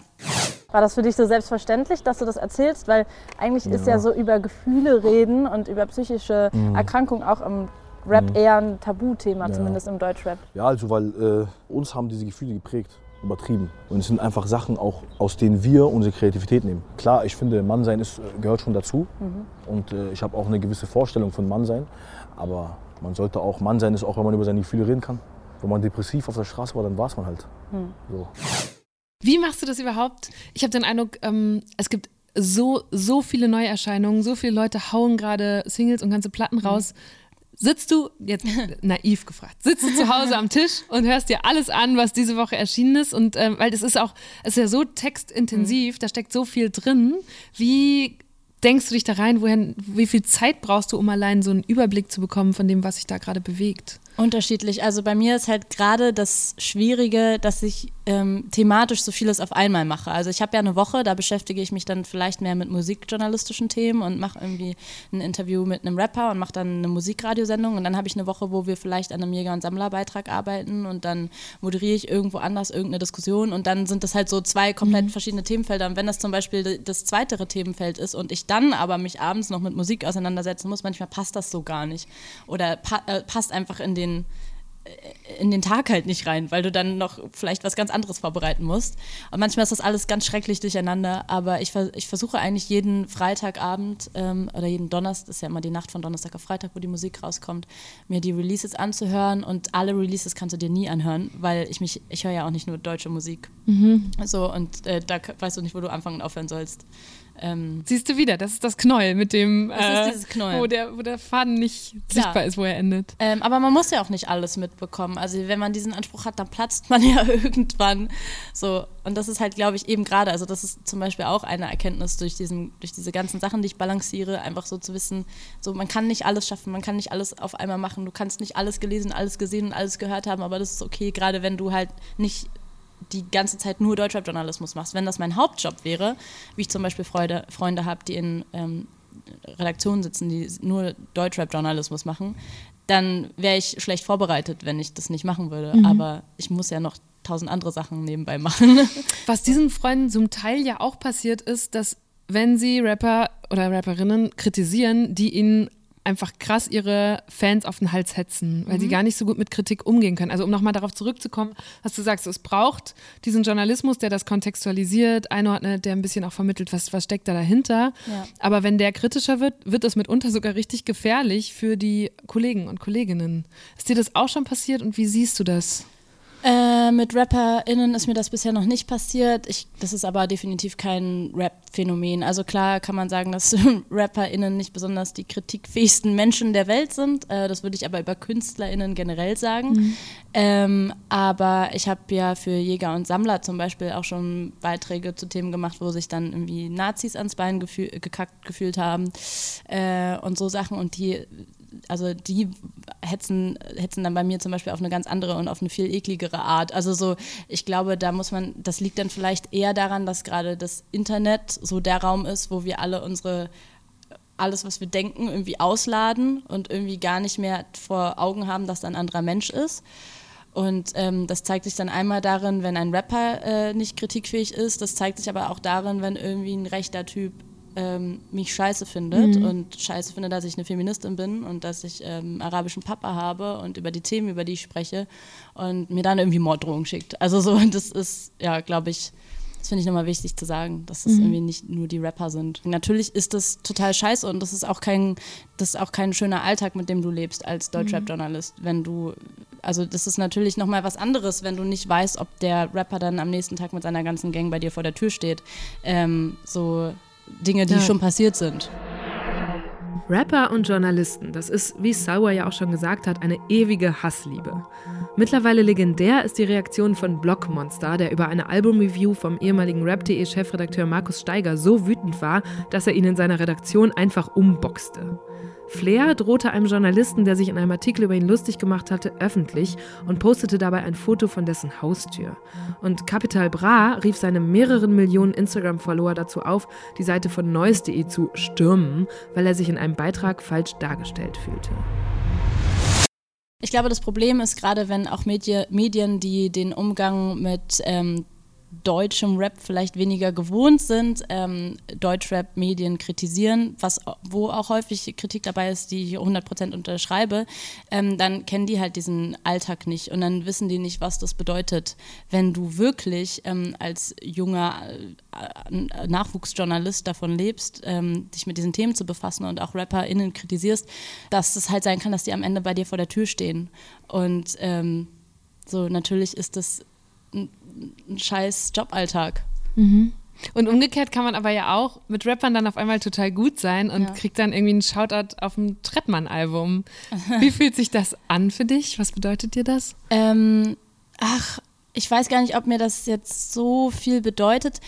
War das für dich so selbstverständlich, dass du das erzählst? Weil eigentlich ja. ist ja so über Gefühle reden und über psychische mhm. Erkrankungen auch im Rap mhm. eher ein Tabuthema, ja. zumindest im Deutschrap. Ja, also weil äh, uns haben diese Gefühle geprägt. übertrieben. Und es sind einfach Sachen auch, aus denen wir unsere Kreativität nehmen. Klar, ich finde, Mannsein ist, gehört schon dazu. Mhm. Und äh, ich habe auch eine gewisse Vorstellung von Mannsein. Aber man sollte auch, Mann sein ist auch, wenn man über seine Gefühle reden kann. Wenn man depressiv auf der Straße war, dann war es man halt. Mhm. So. Wie machst du das überhaupt? Ich habe den Eindruck, ähm, es gibt so, so viele Neuerscheinungen, so viele Leute hauen gerade Singles und ganze Platten raus. Mhm. Sitzt du, jetzt <laughs> naiv gefragt, sitzt du zu Hause am Tisch und hörst dir alles an, was diese Woche erschienen ist? Und ähm, weil das ist auch, es ist ja so textintensiv, mhm. da steckt so viel drin. Wie denkst du dich da rein? Wohin, wie viel Zeit brauchst du, um allein so einen Überblick zu bekommen von dem, was sich da gerade bewegt? Unterschiedlich. Also bei mir ist halt gerade das Schwierige, dass ich ähm, thematisch so vieles auf einmal mache. Also ich habe ja eine Woche, da beschäftige ich mich dann vielleicht mehr mit musikjournalistischen Themen und mache irgendwie ein Interview mit einem Rapper und mache dann eine Musikradiosendung und dann habe ich eine Woche, wo wir vielleicht an einem Jäger- und Sammlerbeitrag arbeiten und dann moderiere ich irgendwo anders irgendeine Diskussion und dann sind das halt so zwei komplett mhm. verschiedene Themenfelder. Und wenn das zum Beispiel das zweitere Themenfeld ist und ich dann aber mich abends noch mit Musik auseinandersetzen muss, manchmal passt das so gar nicht oder pa äh, passt einfach in den den äh, in den Tag halt nicht rein, weil du dann noch vielleicht was ganz anderes vorbereiten musst. Und manchmal ist das alles ganz schrecklich durcheinander, aber ich, ich versuche eigentlich jeden Freitagabend ähm, oder jeden Donnerstag, das ist ja immer die Nacht von Donnerstag auf Freitag, wo die Musik rauskommt, mir die Releases anzuhören und alle Releases kannst du dir nie anhören, weil ich mich, ich höre ja auch nicht nur deutsche Musik. Mhm. So, und äh, da weißt du nicht, wo du anfangen und aufhören sollst. Ähm, Siehst du wieder, das ist das Knoll mit dem, äh, Wo, der, wo der Faden nicht Klar. sichtbar ist, wo er endet. Ähm, aber man muss ja auch nicht alles mitbekommen. Also wenn man diesen Anspruch hat, dann platzt man <laughs> ja irgendwann. So und das ist halt, glaube ich, eben gerade. Also das ist zum Beispiel auch eine Erkenntnis durch diesen, durch diese ganzen Sachen, die ich balanciere, einfach so zu wissen, so man kann nicht alles schaffen, man kann nicht alles auf einmal machen. Du kannst nicht alles gelesen, alles gesehen und alles gehört haben, aber das ist okay, gerade wenn du halt nicht die ganze Zeit nur Deutschrap-Journalismus machst. Wenn das mein Hauptjob wäre, wie ich zum Beispiel Freude, Freunde habe, die in ähm, Redaktionen sitzen, die nur Deutschrap-Journalismus machen, dann wäre ich schlecht vorbereitet, wenn ich das nicht machen würde. Mhm. Aber ich muss ja noch tausend andere Sachen nebenbei machen. <laughs> Was diesen Freunden zum Teil ja auch passiert ist, dass wenn sie Rapper oder Rapperinnen kritisieren, die ihnen einfach krass ihre Fans auf den Hals hetzen, weil mhm. sie gar nicht so gut mit Kritik umgehen können. Also um nochmal darauf zurückzukommen, was du sagst, es braucht diesen Journalismus, der das kontextualisiert, einordnet, der ein bisschen auch vermittelt, was, was steckt da dahinter. Ja. Aber wenn der kritischer wird, wird es mitunter sogar richtig gefährlich für die Kollegen und Kolleginnen. Ist dir das auch schon passiert und wie siehst du das? Äh, mit RapperInnen ist mir das bisher noch nicht passiert. Ich, das ist aber definitiv kein Rap-Phänomen. Also klar kann man sagen, dass <laughs> RapperInnen nicht besonders die kritikfähigsten Menschen der Welt sind. Äh, das würde ich aber über KünstlerInnen generell sagen. Mhm. Ähm, aber ich habe ja für Jäger und Sammler zum Beispiel auch schon Beiträge zu Themen gemacht, wo sich dann irgendwie Nazis ans Bein gefühl, gekackt gefühlt haben äh, und so Sachen. Und die also die hetzen, hetzen dann bei mir zum Beispiel auf eine ganz andere und auf eine viel ekligere Art. Also so, ich glaube, da muss man, das liegt dann vielleicht eher daran, dass gerade das Internet so der Raum ist, wo wir alle unsere alles, was wir denken, irgendwie ausladen und irgendwie gar nicht mehr vor Augen haben, dass da ein anderer Mensch ist. Und ähm, das zeigt sich dann einmal darin, wenn ein Rapper äh, nicht kritikfähig ist. Das zeigt sich aber auch darin, wenn irgendwie ein rechter Typ ähm, mich scheiße findet mhm. und scheiße findet, dass ich eine Feministin bin und dass ich ähm, arabischen Papa habe und über die Themen, über die ich spreche und mir dann irgendwie Morddrohungen schickt. Also so, <laughs> das ist, ja, glaube ich, das finde ich nochmal wichtig zu sagen, dass es mhm. irgendwie nicht nur die Rapper sind. Natürlich ist das total scheiße und das ist auch kein, das ist auch kein schöner Alltag, mit dem du lebst als Deutschrap-Journalist. Wenn du, also das ist natürlich nochmal was anderes, wenn du nicht weißt, ob der Rapper dann am nächsten Tag mit seiner ganzen Gang bei dir vor der Tür steht. Ähm, so, Dinge, die ja. schon passiert sind. Rapper und Journalisten, das ist, wie Sauer ja auch schon gesagt hat, eine ewige Hassliebe. Mittlerweile legendär ist die Reaktion von Blockmonster, der über eine Albumreview vom ehemaligen Rap.de-Chefredakteur Markus Steiger so wütend war, dass er ihn in seiner Redaktion einfach umboxte. Flair drohte einem Journalisten, der sich in einem Artikel über ihn lustig gemacht hatte, öffentlich und postete dabei ein Foto von dessen Haustür. Und Capital Bra rief seine mehreren Millionen Instagram-Follower dazu auf, die Seite von Neues.de zu stürmen, weil er sich in einem Beitrag falsch dargestellt fühlte. Ich glaube, das Problem ist gerade, wenn auch Medi Medien, die den Umgang mit ähm, deutschem Rap vielleicht weniger gewohnt sind, ähm, Deutschrap-Medien kritisieren, was, wo auch häufig Kritik dabei ist, die ich 100% unterschreibe, ähm, dann kennen die halt diesen Alltag nicht und dann wissen die nicht, was das bedeutet, wenn du wirklich ähm, als junger äh, Nachwuchsjournalist davon lebst, ähm, dich mit diesen Themen zu befassen und auch RapperInnen kritisierst, dass es halt sein kann, dass die am Ende bei dir vor der Tür stehen. Und ähm, so, natürlich ist das ein, ein scheiß Joballtag. Mhm. Und umgekehrt kann man aber ja auch mit Rappern dann auf einmal total gut sein und ja. kriegt dann irgendwie einen Shoutout auf dem Trettmann-Album. Wie fühlt sich das an für dich? Was bedeutet dir das? Ähm, ach, ich weiß gar nicht, ob mir das jetzt so viel bedeutet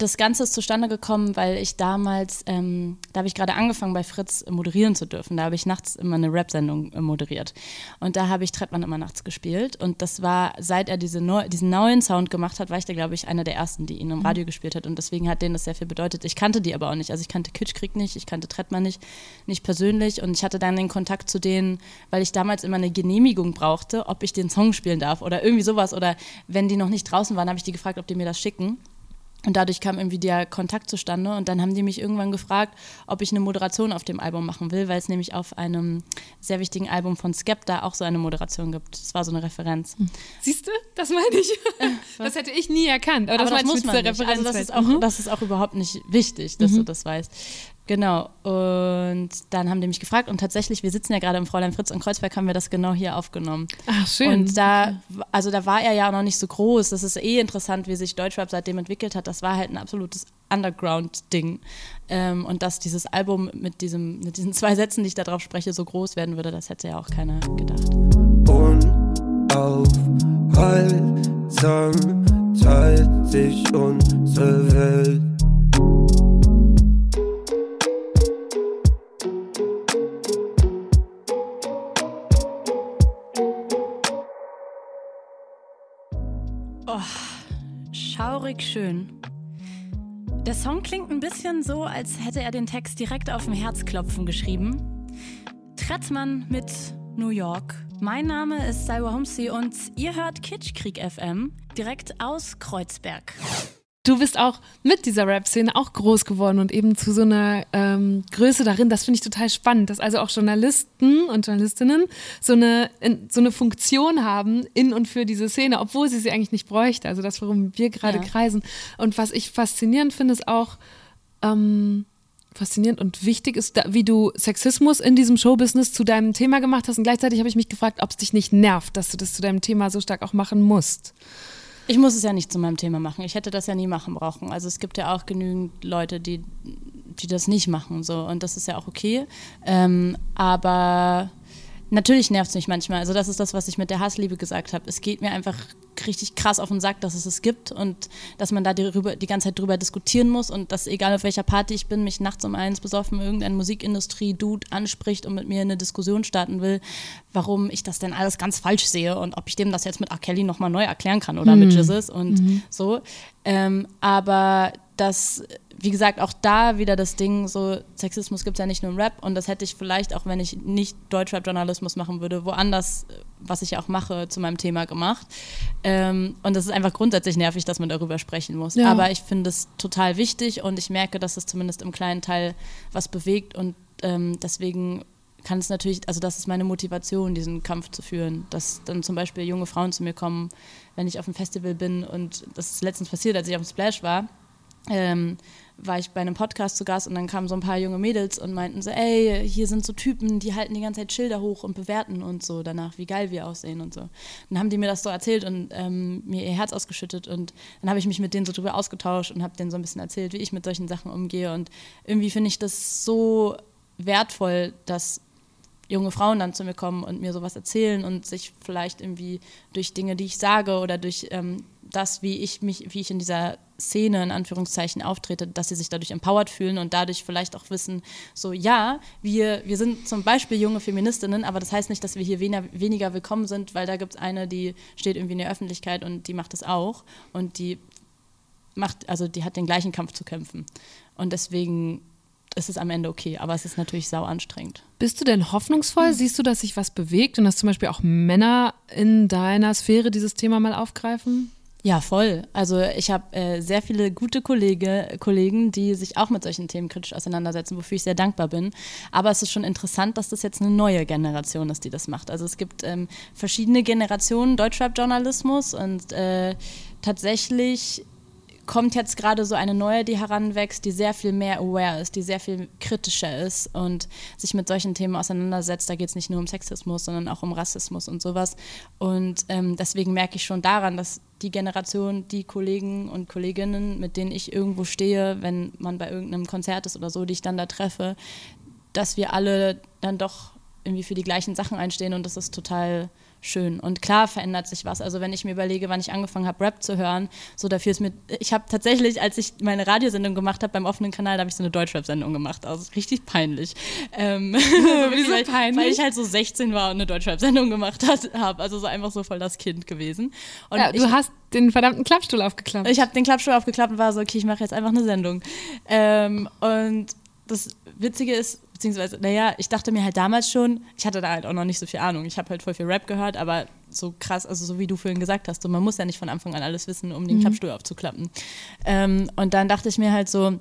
das Ganze ist zustande gekommen, weil ich damals, ähm, da habe ich gerade angefangen bei Fritz moderieren zu dürfen. Da habe ich nachts immer eine Rap-Sendung äh, moderiert. Und da habe ich Trettmann immer nachts gespielt. Und das war, seit er diese neu, diesen neuen Sound gemacht hat, war ich da, glaube ich, einer der ersten, die ihn im mhm. Radio gespielt hat. Und deswegen hat denen das sehr viel bedeutet. Ich kannte die aber auch nicht. Also ich kannte Kitschkrieg nicht, ich kannte Trettmann nicht, nicht persönlich. Und ich hatte dann den Kontakt zu denen, weil ich damals immer eine Genehmigung brauchte, ob ich den Song spielen darf oder irgendwie sowas. Oder wenn die noch nicht draußen waren, habe ich die gefragt, ob die mir das schicken. Und dadurch kam irgendwie der Kontakt zustande. Und dann haben die mich irgendwann gefragt, ob ich eine Moderation auf dem Album machen will, weil es nämlich auf einem sehr wichtigen Album von Skepta auch so eine Moderation gibt. Das war so eine Referenz. Hm. Siehst du, das meine ich. Äh, das hätte ich nie erkannt. Aber, Aber das, das muss man nicht. Referenz also das ist, auch, mhm. das ist auch überhaupt nicht wichtig, dass mhm. du das weißt. Genau. Und dann haben die mich gefragt und tatsächlich, wir sitzen ja gerade im Fräulein Fritz und Kreuzberg, haben wir das genau hier aufgenommen. Ach, schön. Und da, also da war er ja noch nicht so groß. Das ist eh interessant, wie sich Deutschrap seitdem entwickelt hat. Das war halt ein absolutes Underground-Ding. Ähm, und dass dieses Album mit, diesem, mit diesen <laughs> zwei Sätzen, die ich da drauf spreche, so groß werden würde, das hätte ja auch keiner gedacht. Unaufhaltsam teilt sich unsere Welt schaurig schön. Der Song klingt ein bisschen so, als hätte er den Text direkt auf dem Herzklopfen geschrieben. Trettmann mit New York. Mein Name ist Salwa Humsi und ihr hört Kitschkrieg FM direkt aus Kreuzberg du bist auch mit dieser Rap-Szene auch groß geworden und eben zu so einer ähm, Größe darin. Das finde ich total spannend, dass also auch Journalisten und Journalistinnen so eine, in, so eine Funktion haben in und für diese Szene, obwohl sie sie eigentlich nicht bräuchte. Also das, worum wir gerade ja. kreisen. Und was ich faszinierend finde, ist auch, ähm, faszinierend und wichtig ist, da, wie du Sexismus in diesem Showbusiness zu deinem Thema gemacht hast. Und gleichzeitig habe ich mich gefragt, ob es dich nicht nervt, dass du das zu deinem Thema so stark auch machen musst. Ich muss es ja nicht zu meinem Thema machen. Ich hätte das ja nie machen brauchen. Also es gibt ja auch genügend Leute, die, die das nicht machen. So. Und das ist ja auch okay. Ähm, aber Natürlich nervt es mich manchmal. Also das ist das, was ich mit der Hassliebe gesagt habe. Es geht mir einfach richtig krass auf den Sack, dass es es gibt und dass man da darüber, die ganze Zeit drüber diskutieren muss und dass egal auf welcher Party ich bin, mich nachts um eins besoffen irgendein Musikindustrie-Dude anspricht und mit mir eine Diskussion starten will, warum ich das denn alles ganz falsch sehe und ob ich dem das jetzt mit R. Kelly nochmal neu erklären kann oder mhm. mit Jesus und mhm. so. Ähm, aber das wie gesagt, auch da wieder das Ding, so Sexismus gibt es ja nicht nur im Rap und das hätte ich vielleicht auch, wenn ich nicht Deutschrap-Journalismus machen würde, woanders, was ich ja auch mache, zu meinem Thema gemacht. Ähm, und das ist einfach grundsätzlich nervig, dass man darüber sprechen muss. Ja. Aber ich finde es total wichtig und ich merke, dass es zumindest im kleinen Teil was bewegt und ähm, deswegen kann es natürlich, also das ist meine Motivation, diesen Kampf zu führen, dass dann zum Beispiel junge Frauen zu mir kommen, wenn ich auf einem Festival bin und das ist letztens passiert, als ich auf dem Splash war. Ähm, war ich bei einem Podcast zu Gast und dann kamen so ein paar junge Mädels und meinten so, ey, hier sind so Typen, die halten die ganze Zeit Schilder hoch und bewerten und so danach, wie geil wir aussehen und so. Dann haben die mir das so erzählt und ähm, mir ihr Herz ausgeschüttet und dann habe ich mich mit denen so drüber ausgetauscht und habe denen so ein bisschen erzählt, wie ich mit solchen Sachen umgehe und irgendwie finde ich das so wertvoll, dass junge Frauen dann zu mir kommen und mir sowas erzählen und sich vielleicht irgendwie durch Dinge, die ich sage oder durch ähm, das, wie ich mich, wie ich in dieser Szene in Anführungszeichen auftrete, dass sie sich dadurch empowered fühlen und dadurch vielleicht auch wissen, so ja, wir, wir sind zum Beispiel junge Feministinnen, aber das heißt nicht, dass wir hier weniger, weniger willkommen sind, weil da gibt es eine, die steht irgendwie in der Öffentlichkeit und die macht es auch und die macht, also die hat den gleichen Kampf zu kämpfen. Und deswegen ist es am Ende okay, aber es ist natürlich sau anstrengend. Bist du denn hoffnungsvoll? Siehst du, dass sich was bewegt und dass zum Beispiel auch Männer in deiner Sphäre dieses Thema mal aufgreifen? Ja, voll. Also ich habe äh, sehr viele gute Kollege, Kollegen, die sich auch mit solchen Themen kritisch auseinandersetzen, wofür ich sehr dankbar bin. Aber es ist schon interessant, dass das jetzt eine neue Generation ist, die das macht. Also es gibt ähm, verschiedene Generationen Deutschrap-Journalismus und äh, tatsächlich kommt jetzt gerade so eine neue, die heranwächst, die sehr viel mehr aware ist, die sehr viel kritischer ist und sich mit solchen Themen auseinandersetzt. Da geht es nicht nur um Sexismus, sondern auch um Rassismus und sowas. Und ähm, deswegen merke ich schon daran, dass die Generation, die Kollegen und Kolleginnen, mit denen ich irgendwo stehe, wenn man bei irgendeinem Konzert ist oder so, die ich dann da treffe, dass wir alle dann doch irgendwie für die gleichen Sachen einstehen und das ist total schön. Und klar verändert sich was. Also wenn ich mir überlege, wann ich angefangen habe, Rap zu hören, so dafür ist mir, ich habe tatsächlich, als ich meine Radiosendung gemacht habe beim offenen Kanal, da habe ich so eine Deutschrap-Sendung gemacht. Also richtig peinlich. Ähm, <laughs> Wieso <laughs> weil, peinlich? Weil ich halt so 16 war und eine Deutschrap-Sendung gemacht habe. Also so einfach so voll das Kind gewesen. Und ja, ich, du hast den verdammten Klappstuhl aufgeklappt. ich habe den Klappstuhl aufgeklappt und war so, okay, ich mache jetzt einfach eine Sendung. Ähm, und das Witzige ist, beziehungsweise, naja, ich dachte mir halt damals schon, ich hatte da halt auch noch nicht so viel Ahnung. Ich habe halt voll viel Rap gehört, aber so krass, also so wie du vorhin gesagt hast, so, man muss ja nicht von Anfang an alles wissen, um den Mhm. Klappstuhl aufzuklappen. Ähm, und dann dachte ich mir halt so,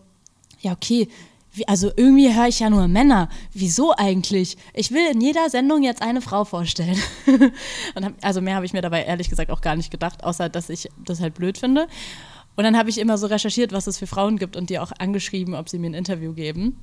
ja, okay. Wie, also irgendwie höre ich ja nur Männer. Wieso eigentlich? Ich will in jeder Sendung jetzt eine Frau vorstellen. <laughs> hab, also mehr habe ich mir dabei ehrlich gesagt auch gar nicht gedacht, außer dass ich das halt blöd finde. Und dann habe ich immer so recherchiert, was es für Frauen gibt und die auch angeschrieben, ob sie mir ein Interview geben.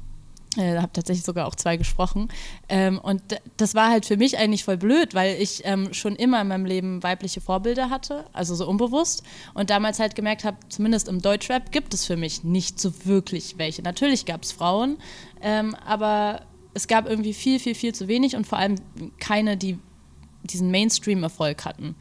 Äh, habe tatsächlich sogar auch zwei gesprochen. Ähm, und das war halt für mich eigentlich voll blöd, weil ich ähm, schon immer in meinem Leben weibliche Vorbilder hatte, also so unbewusst. Und damals halt gemerkt habe, zumindest im Deutschrap gibt es für mich nicht so wirklich welche. Natürlich gab es Frauen, ähm, aber es gab irgendwie viel, viel, viel zu wenig und vor allem keine, die diesen Mainstream-Erfolg hatten.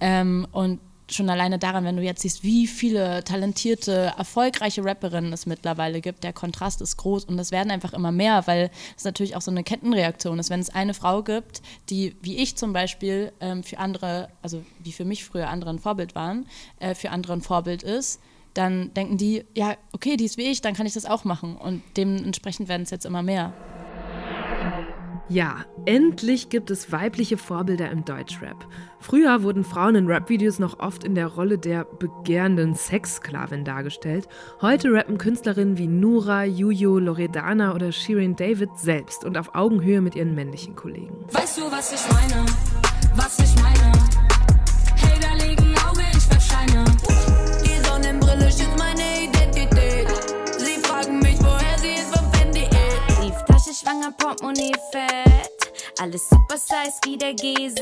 Ähm, und schon alleine daran, wenn du jetzt siehst, wie viele talentierte, erfolgreiche Rapperinnen es mittlerweile gibt, der Kontrast ist groß und es werden einfach immer mehr, weil es natürlich auch so eine Kettenreaktion ist. Wenn es eine Frau gibt, die, wie ich zum Beispiel, ähm, für andere, also wie für mich früher andere ein Vorbild waren, äh, für andere ein Vorbild ist, dann denken die, ja, okay, die ist wie ich, dann kann ich das auch machen. Und dementsprechend werden es jetzt immer mehr. Ja, endlich gibt es weibliche Vorbilder im Deutschrap. Früher wurden Frauen in Rap-Videos noch oft in der Rolle der begehrenden Sexsklavin dargestellt. Heute rappen Künstlerinnen wie Nura, Juju, Loredana oder Shirin David selbst und auf Augenhöhe mit ihren männlichen Kollegen. Weißt du, was ich meine? Was ich Schwanger, Portemonnaie fett. Alles super size wie der G6.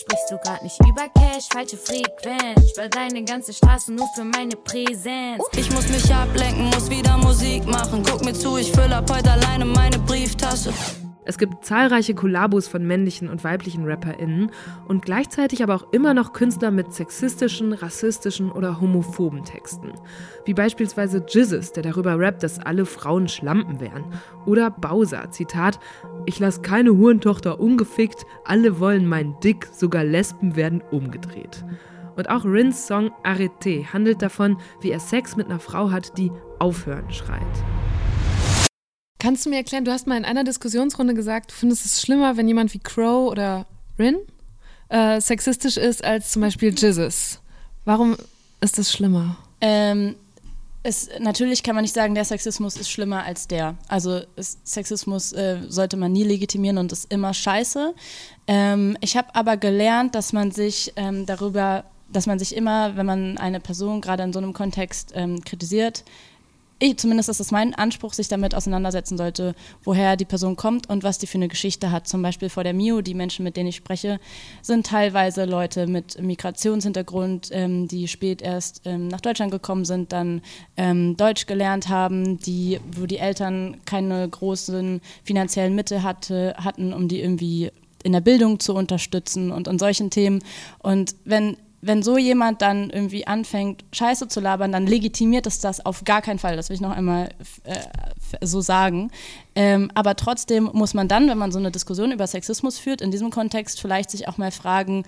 Sprichst du grad nicht über Cash, falsche Frequenz. Sperr deine ganze Straße nur für meine Präsenz. Ich muss mich ablenken, muss wieder Musik machen. Guck mir zu, ich füll ab heute alleine meine Brieftasche. Es gibt zahlreiche Kollabos von männlichen und weiblichen RapperInnen und gleichzeitig aber auch immer noch Künstler mit sexistischen, rassistischen oder homophoben Texten. Wie beispielsweise Jizzes, der darüber rappt, dass alle Frauen Schlampen wären. Oder Bowser, Zitat, ich lass keine Hurentochter ungefickt, alle wollen meinen Dick, sogar Lesben werden umgedreht. Und auch Rins Song Arrêté handelt davon, wie er Sex mit einer Frau hat, die aufhören schreit. Kannst du mir erklären, du hast mal in einer Diskussionsrunde gesagt, du findest es schlimmer, wenn jemand wie Crow oder Rin äh, sexistisch ist als zum Beispiel Jizzes. Warum ist das schlimmer? Ähm, es, natürlich kann man nicht sagen, der Sexismus ist schlimmer als der. Also es, Sexismus äh, sollte man nie legitimieren und ist immer scheiße. Ähm, ich habe aber gelernt, dass man sich ähm, darüber, dass man sich immer, wenn man eine Person gerade in so einem Kontext ähm, kritisiert, ich, zumindest ist es mein Anspruch, sich damit auseinandersetzen sollte, woher die Person kommt und was die für eine Geschichte hat. Zum Beispiel vor der MIO, die Menschen, mit denen ich spreche, sind teilweise Leute mit Migrationshintergrund, ähm, die spät erst ähm, nach Deutschland gekommen sind, dann ähm, Deutsch gelernt haben, die, wo die Eltern keine großen finanziellen Mittel hatte, hatten, um die irgendwie in der Bildung zu unterstützen und an solchen Themen. Und wenn wenn so jemand dann irgendwie anfängt, Scheiße zu labern, dann legitimiert es das auf gar keinen Fall. Das will ich noch einmal äh, so sagen. Ähm, aber trotzdem muss man dann, wenn man so eine Diskussion über Sexismus führt, in diesem Kontext vielleicht sich auch mal fragen,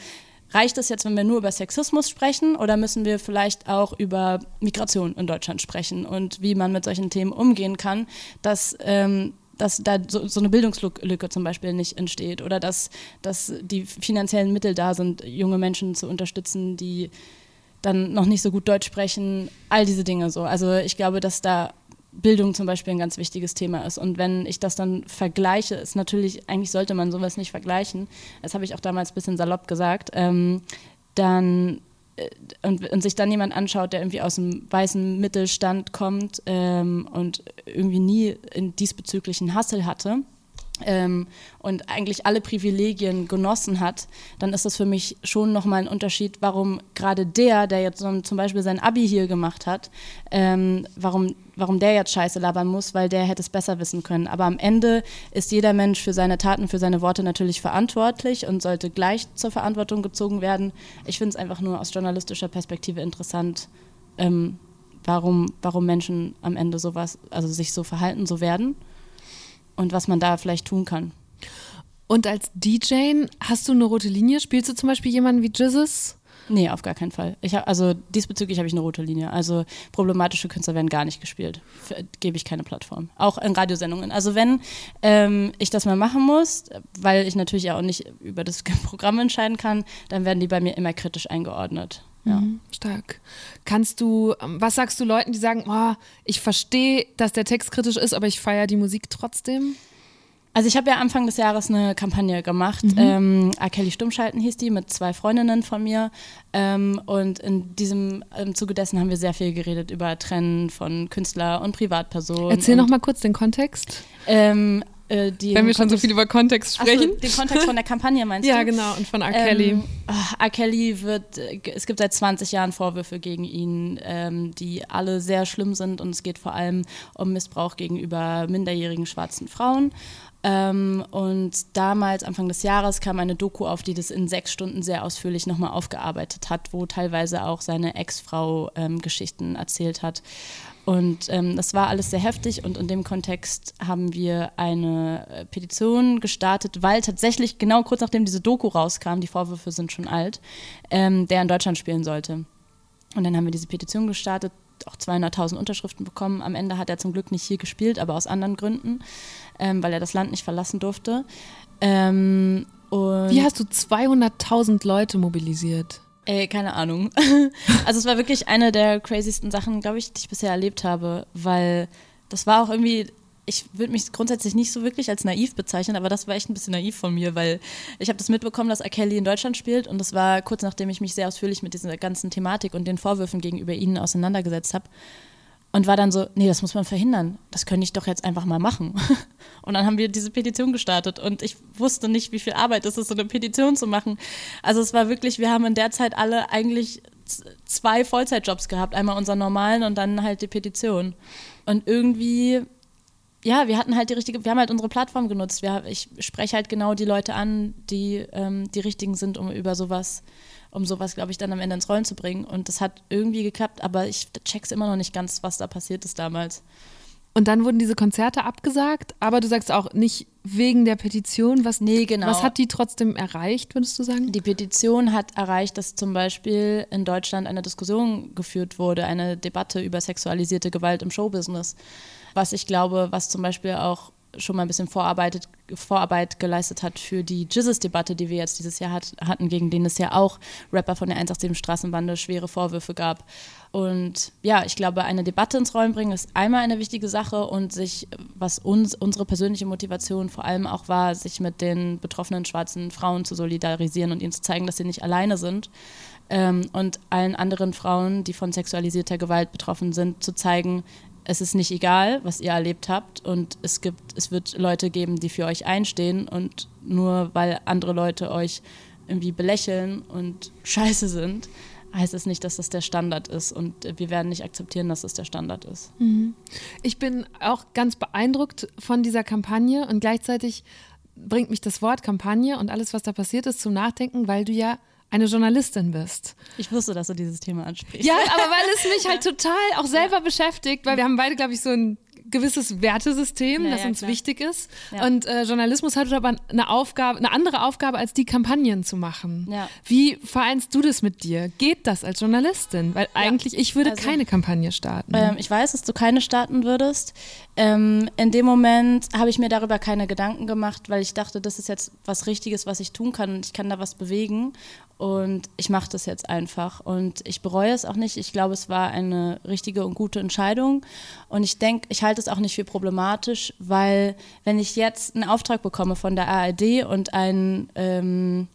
reicht es jetzt, wenn wir nur über Sexismus sprechen oder müssen wir vielleicht auch über Migration in Deutschland sprechen und wie man mit solchen Themen umgehen kann, dass ähm, dass da so, so, eine Bildungslücke zum Beispiel nicht entsteht oder dass, dass die finanziellen Mittel da sind, junge Menschen zu unterstützen, die dann noch nicht so gut Deutsch sprechen, all diese Dinge so. Also ich glaube, dass da Bildung zum Beispiel ein ganz wichtiges Thema ist. Und wenn ich das dann vergleiche, ist natürlich, eigentlich sollte man sowas nicht vergleichen, das habe ich auch damals ein bisschen salopp gesagt, ähm, dann und, und, sich dann jemand anschaut, der irgendwie aus dem weißen Mittelstand kommt ähm, und irgendwie nie in diesbezüglichen Hassel hatte, ähm, und eigentlich alle Privilegien genossen hat, dann ist das für mich schon nochmal ein Unterschied, warum gerade der, der jetzt zum Beispiel sein Abi hier gemacht hat, ähm, warum, warum der jetzt Scheiße labern muss, weil der hätte es besser wissen können. Aber am Ende ist jeder Mensch für seine Taten, für seine Worte natürlich verantwortlich und sollte gleich zur Verantwortung gezogen werden. Ich finde es einfach nur aus journalistischer Perspektive interessant, ähm, warum, warum Menschen am Ende sowas, also sich so verhalten, so werden und was man da vielleicht tun kann. Und als DJ hast du eine rote Linie? Spielst du zum Beispiel jemanden wie Jesus? Nee, auf gar keinen Fall. Ich hab, also diesbezüglich habe ich eine rote Linie. Also problematische Künstler werden gar nicht gespielt. Gebe ich keine Plattform. Auch in Radiosendungen. Also wenn ähm, ich das mal machen muss, weil ich natürlich auch nicht über das <laughs> Programm entscheiden kann, dann werden die bei mir immer kritisch eingeordnet. Ja. Mhm, stark. Kannst du, ähm, was sagst du Leuten, die sagen, oh, ich verstehe, dass der Text kritisch ist, aber ich feiere die Musik trotzdem? Also ich habe ja Anfang des Jahres eine Kampagne gemacht. Mhm. Ähm, A. Kelly Stummschalten hieß die mit zwei Freundinnen von mir. Ähm, und in diesem im Zuge dessen haben wir sehr viel geredet über Trennen von Künstler und Privatpersonen. Erzähl noch mal kurz den Kontext. Ähm, äh, Wenn wir schon so viel über Kontext sprechen. So, den Kontext von der <laughs> Kampagne meinst du? Ja, genau, und von R. Kelly. Ähm, R. Kelly wird, äh, es gibt seit 20 Jahren Vorwürfe gegen ihn, ähm, die alle sehr schlimm sind und es geht vor allem um Missbrauch gegenüber minderjährigen schwarzen Frauen. Ähm, und damals, Anfang des Jahres, kam eine Doku auf, die das in sechs Stunden sehr ausführlich nochmal aufgearbeitet hat, wo teilweise auch seine Ex-Frau ähm, Geschichten erzählt hat. Und ähm, das war alles sehr heftig und in dem Kontext haben wir eine äh, Petition gestartet, weil tatsächlich genau kurz nachdem diese Doku rauskam, die Vorwürfe sind schon alt, ähm, der in Deutschland spielen sollte. Und dann haben wir diese Petition gestartet, auch 200.000 Unterschriften bekommen. Am Ende hat er zum Glück nicht hier gespielt, aber aus anderen Gründen, ähm, weil er das Land nicht verlassen durfte. Ähm, Wie hast du 200.000 Leute mobilisiert? Ey, keine Ahnung. <laughs> Also es war wirklich eine der crazysten Sachen, glaube ich, die ich bisher erlebt habe, weil das war auch irgendwie, ich würde mich grundsätzlich nicht so wirklich als naiv bezeichnen, aber das war echt ein bisschen naiv von mir, weil ich habe das mitbekommen, dass R. In Deutschland spielt und das war kurz nachdem ich mich sehr ausführlich mit dieser ganzen Thematik und den Vorwürfen gegenüber ihnen auseinandergesetzt habe und war dann so, nee, das muss man verhindern. Das könnte ich doch jetzt einfach mal machen. <laughs> Und dann haben wir diese Petition gestartet und ich wusste nicht, wie viel Arbeit es ist, so eine Petition zu machen. Also es war wirklich, wir haben in der Zeit alle eigentlich zwei Vollzeitjobs gehabt, einmal unseren normalen und dann halt die Petition. Und irgendwie, ja, wir hatten halt die richtige, wir haben halt unsere Plattform genutzt. Wir, ich spreche halt genau die Leute an, die ähm, die richtigen sind, um über sowas um sowas, glaube ich, dann am Ende ins Rollen zu bringen. Und das hat irgendwie geklappt, aber ich check's immer noch nicht ganz, was da passiert ist damals. Und dann wurden diese Konzerte abgesagt, aber du sagst auch nicht wegen der Petition. Was, nee, genau. was hat die trotzdem erreicht, würdest du sagen? Die Petition hat erreicht, dass zum Beispiel in Deutschland eine Diskussion geführt wurde, eine Debatte über sexualisierte Gewalt im Showbusiness. Was ich glaube, was zum Beispiel auch schon mal ein bisschen Vorarbeit, Vorarbeit geleistet hat für die Jizzes-Debatte, die wir jetzt dieses Jahr hat, hatten, gegen den es ja auch Rapper von der 187 Straßenbande schwere Vorwürfe gab. Und ja, ich glaube, eine Debatte ins Rollen bringen ist einmal eine wichtige Sache und sich, was uns, unsere persönliche Motivation vor allem auch war, sich mit den betroffenen schwarzen Frauen zu solidarisieren und ihnen zu zeigen, dass sie nicht alleine sind. Ähm, und allen anderen Frauen, die von sexualisierter Gewalt betroffen sind, zu zeigen, es ist nicht egal, was ihr erlebt habt und es gibt, es wird Leute geben, die für euch einstehen und nur weil andere Leute euch irgendwie belächeln und scheiße sind, heißt es nicht, dass das der Standard ist und wir werden nicht akzeptieren, dass das der Standard ist. Mhm. Ich bin auch ganz beeindruckt von dieser Kampagne und gleichzeitig bringt mich das Wort Kampagne und alles, was da passiert ist, zum Nachdenken, weil du ja eine Journalistin bist. Ich wusste, dass du dieses Thema ansprichst. Ja, aber weil es mich halt <laughs> total auch selber ja. beschäftigt, weil wir haben beide, glaube ich, so ein gewisses Wertesystem, ja, das ja, uns klar. wichtig ist. Ja. Und äh, Journalismus hat aber eine Aufgabe, eine andere Aufgabe, als die Kampagnen zu machen. Wie vereinst du das mit dir? Geht das als Journalistin? Weil eigentlich, ich würde also, keine Kampagne starten. Ähm, ich weiß, dass du keine starten würdest. Ähm, in dem Moment habe ich mir darüber keine Gedanken gemacht, weil ich dachte, das ist jetzt was Richtiges, was ich tun kann und ich kann da was bewegen. Und ich mache das jetzt einfach. Und ich bereue es auch nicht. Ich glaube, es war eine richtige und gute Entscheidung. Und ich denke, ich halte es auch nicht für problematisch, weil wenn ich jetzt einen Auftrag bekomme von der ARD und einen, ähm,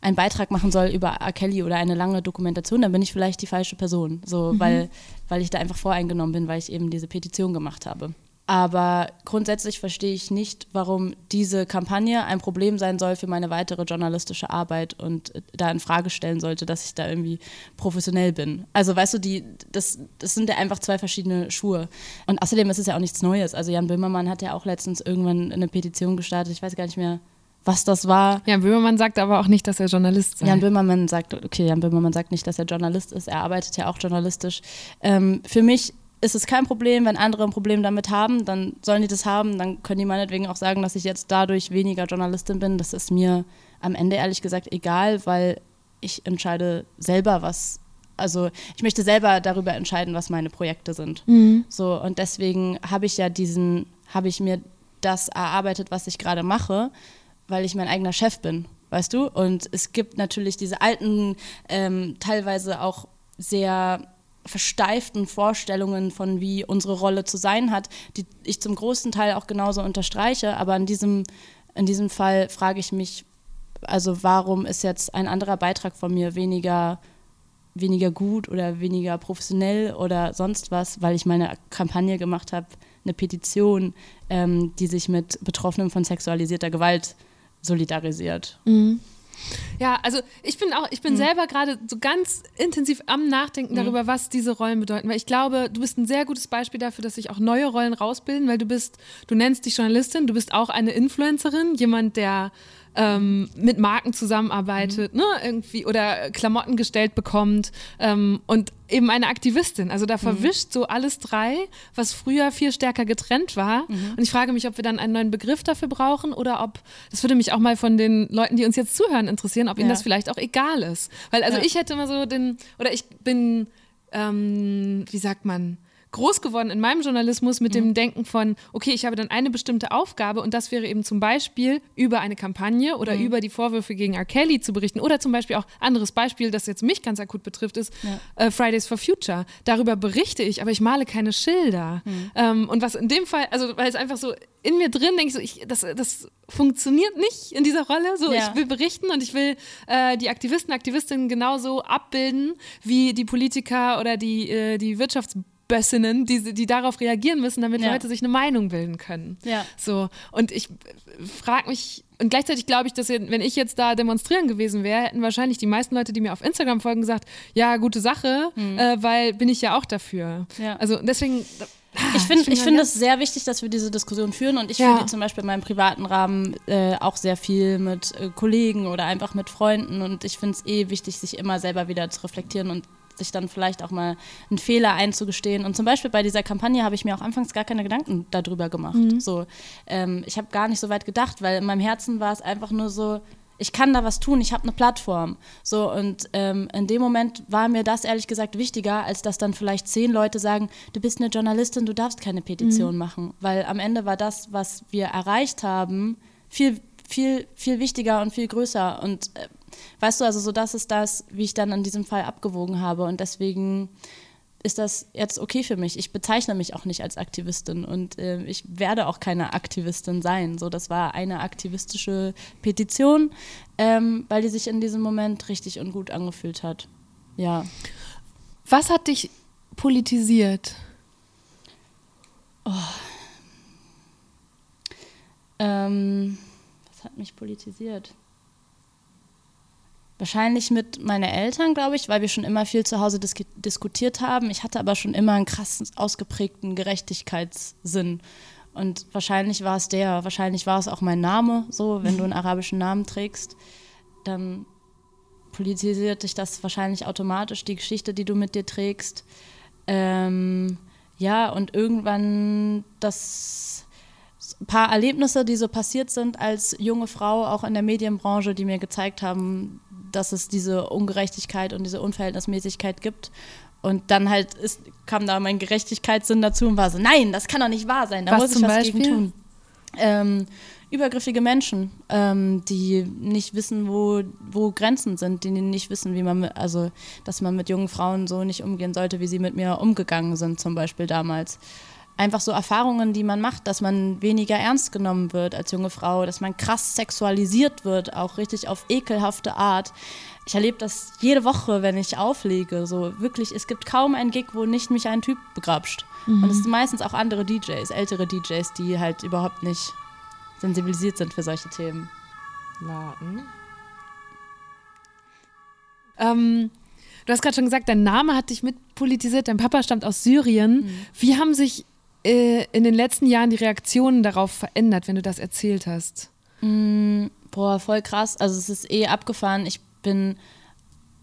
einen Beitrag machen soll über R. Kelly oder eine lange Dokumentation, dann bin ich vielleicht die falsche Person. So, mhm. weil, weil ich da einfach voreingenommen bin, weil ich eben diese Petition gemacht habe. Aber grundsätzlich verstehe ich nicht, warum diese Kampagne ein Problem sein soll für meine weitere journalistische Arbeit und da in Frage stellen sollte, dass ich da irgendwie professionell bin. Also weißt du, die, das, das sind ja einfach zwei verschiedene Schuhe. Und außerdem ist es ja auch nichts Neues. Also Jan Böhmermann hat ja auch letztens irgendwann eine Petition gestartet. Ich weiß gar nicht mehr, was das war. Jan Böhmermann sagt aber auch nicht, dass er Journalist sei. Jan Böhmermann sagt, okay, Jan Böhmermann sagt nicht, dass er Journalist ist. Er arbeitet ja auch journalistisch. Ähm, für mich ist es kein Problem, wenn andere ein Problem damit haben, dann sollen die das haben, dann können die meinetwegen auch sagen, dass ich jetzt dadurch weniger Journalistin bin. Das ist mir am Ende ehrlich gesagt egal, weil ich entscheide selber, was, also ich möchte selber darüber entscheiden, was meine Projekte sind. Mhm. So, und deswegen habe ich ja diesen, habe ich mir das erarbeitet, was ich gerade mache, weil ich mein eigener Chef bin, weißt du? Und es gibt natürlich diese alten, ähm, teilweise auch sehr versteiften Vorstellungen von wie unsere Rolle zu sein hat, die ich zum großen Teil auch genauso unterstreiche. Aber in diesem, in diesem Fall frage ich mich, also warum ist jetzt ein anderer Beitrag von mir weniger, weniger gut oder weniger professionell oder sonst was, weil ich meine Kampagne gemacht habe, eine Petition, ähm, die sich mit Betroffenen von sexualisierter Gewalt solidarisiert. Mhm. Ja, also ich bin auch, ich bin mhm. selber gerade so ganz intensiv am Nachdenken mhm. darüber, was diese Rollen bedeuten. Weil ich glaube, du bist ein sehr gutes Beispiel dafür, dass sich auch neue Rollen rausbilden, weil du bist, du nennst dich Journalistin, du bist auch eine Influencerin, jemand, der ähm, mit Marken zusammenarbeitet, mhm. ne, irgendwie oder Klamotten gestellt bekommt ähm, und eben eine Aktivistin. Also da mhm. verwischt so alles drei, was früher viel stärker getrennt war. Mhm. Und ich frage mich, ob wir dann einen neuen Begriff dafür brauchen oder ob, das würde mich auch mal von den Leuten, die uns jetzt zuhören, interessieren, ob ja. ihnen das vielleicht auch egal ist. Weil also ja. ich hätte immer so den, oder ich bin, ähm, wie sagt man, groß geworden in meinem Journalismus mit mhm. dem Denken von, okay, ich habe dann eine bestimmte Aufgabe und das wäre eben zum Beispiel über eine Kampagne oder mhm. über die Vorwürfe gegen R. Kelly zu berichten oder zum Beispiel auch anderes Beispiel, das jetzt mich ganz akut betrifft, ist ja. äh, Fridays for Future. Darüber berichte ich, aber ich male keine Schilder. Mhm. Ähm, und was in dem Fall, also weil es einfach so in mir drin denke ich so, ich, das, das funktioniert nicht in dieser Rolle. So, ja. ich will berichten und ich will äh, die Aktivisten, Aktivistinnen genauso abbilden wie die Politiker oder die, äh, die Wirtschafts Bössinnen, die, die darauf reagieren müssen, damit ja. Leute sich eine Meinung bilden können. Ja. So. Und ich frage mich, und gleichzeitig glaube ich, dass wenn ich jetzt da demonstrieren gewesen wäre, hätten wahrscheinlich die meisten Leute, die mir auf Instagram folgen, gesagt, ja, gute Sache, mhm. äh, weil bin ich ja auch dafür. Ja. Also deswegen. Ich finde ich find es sehr wichtig, dass wir diese Diskussion führen und ich ja. finde zum Beispiel in meinem privaten Rahmen äh, auch sehr viel mit äh, Kollegen oder einfach mit Freunden und ich finde es eh wichtig, sich immer selber wieder zu reflektieren und sich dann vielleicht auch mal einen Fehler einzugestehen. Und zum Beispiel bei dieser Kampagne habe ich mir auch anfangs gar keine Gedanken darüber gemacht. Mhm. So, ähm, ich habe gar nicht so weit gedacht, weil in meinem Herzen war es einfach nur so, ich kann da was tun, ich habe eine Plattform. So, und ähm, in dem Moment war mir das ehrlich gesagt wichtiger, als dass dann vielleicht zehn Leute sagen, du bist eine Journalistin, du darfst keine Petition mhm. machen. Weil am Ende war das, was wir erreicht haben, viel, viel, viel wichtiger und viel größer. Und äh, Weißt du, also so das ist das, wie ich dann in diesem Fall abgewogen habe und deswegen ist das jetzt okay für mich. Ich bezeichne mich auch nicht als Aktivistin und äh, ich werde auch keine Aktivistin sein. So, das war eine aktivistische Petition, ähm, weil die sich in diesem Moment richtig und gut angefühlt hat. Ja. Was hat dich politisiert? Oh. Ähm, was hat mich politisiert? Wahrscheinlich mit meinen Eltern, glaube ich, weil wir schon immer viel zu Hause dis diskutiert haben. Ich hatte aber schon immer einen krassen, ausgeprägten Gerechtigkeitssinn. Und wahrscheinlich war es der, wahrscheinlich war es auch mein Name, so, wenn du einen <laughs> arabischen Namen trägst, dann politisiert dich das wahrscheinlich automatisch, die Geschichte, die du mit dir trägst. Ähm, ja, und irgendwann das ein paar Erlebnisse, die so passiert sind als junge Frau, auch in der Medienbranche, die mir gezeigt haben, dass es diese Ungerechtigkeit und diese Unverhältnismäßigkeit gibt. Und dann halt ist, kam da mein Gerechtigkeitssinn dazu und war so, nein, das kann doch nicht wahr sein, da was muss ich was Beispiel? gegen tun. ähm, übergriffige Menschen, ähm, die nicht wissen, wo, wo Grenzen sind, die nicht wissen, wie man, mit, also dass man mit jungen Frauen so nicht umgehen sollte, wie sie mit mir umgegangen sind, zum Beispiel damals. Einfach so Erfahrungen, die man macht, dass man weniger ernst genommen wird als junge Frau, dass man krass sexualisiert wird, auch richtig auf ekelhafte Art. Ich erlebe das jede Woche, wenn ich auflege. So wirklich, es gibt kaum einen Gig, wo nicht mich ein Typ begrapscht. Mhm. Und es sind meistens auch andere DJs, ältere DJs, die halt überhaupt nicht sensibilisiert sind für solche Themen. Warten. Ähm, du hast gerade schon gesagt, dein Name hat dich mitpolitisiert, dein Papa stammt aus Syrien. Mhm. Wie haben sich äh, in den letzten Jahren die Reaktionen darauf verändert, wenn du das erzählt hast? Mhm, boah, voll krass. Also es ist eh abgefahren. Ich bin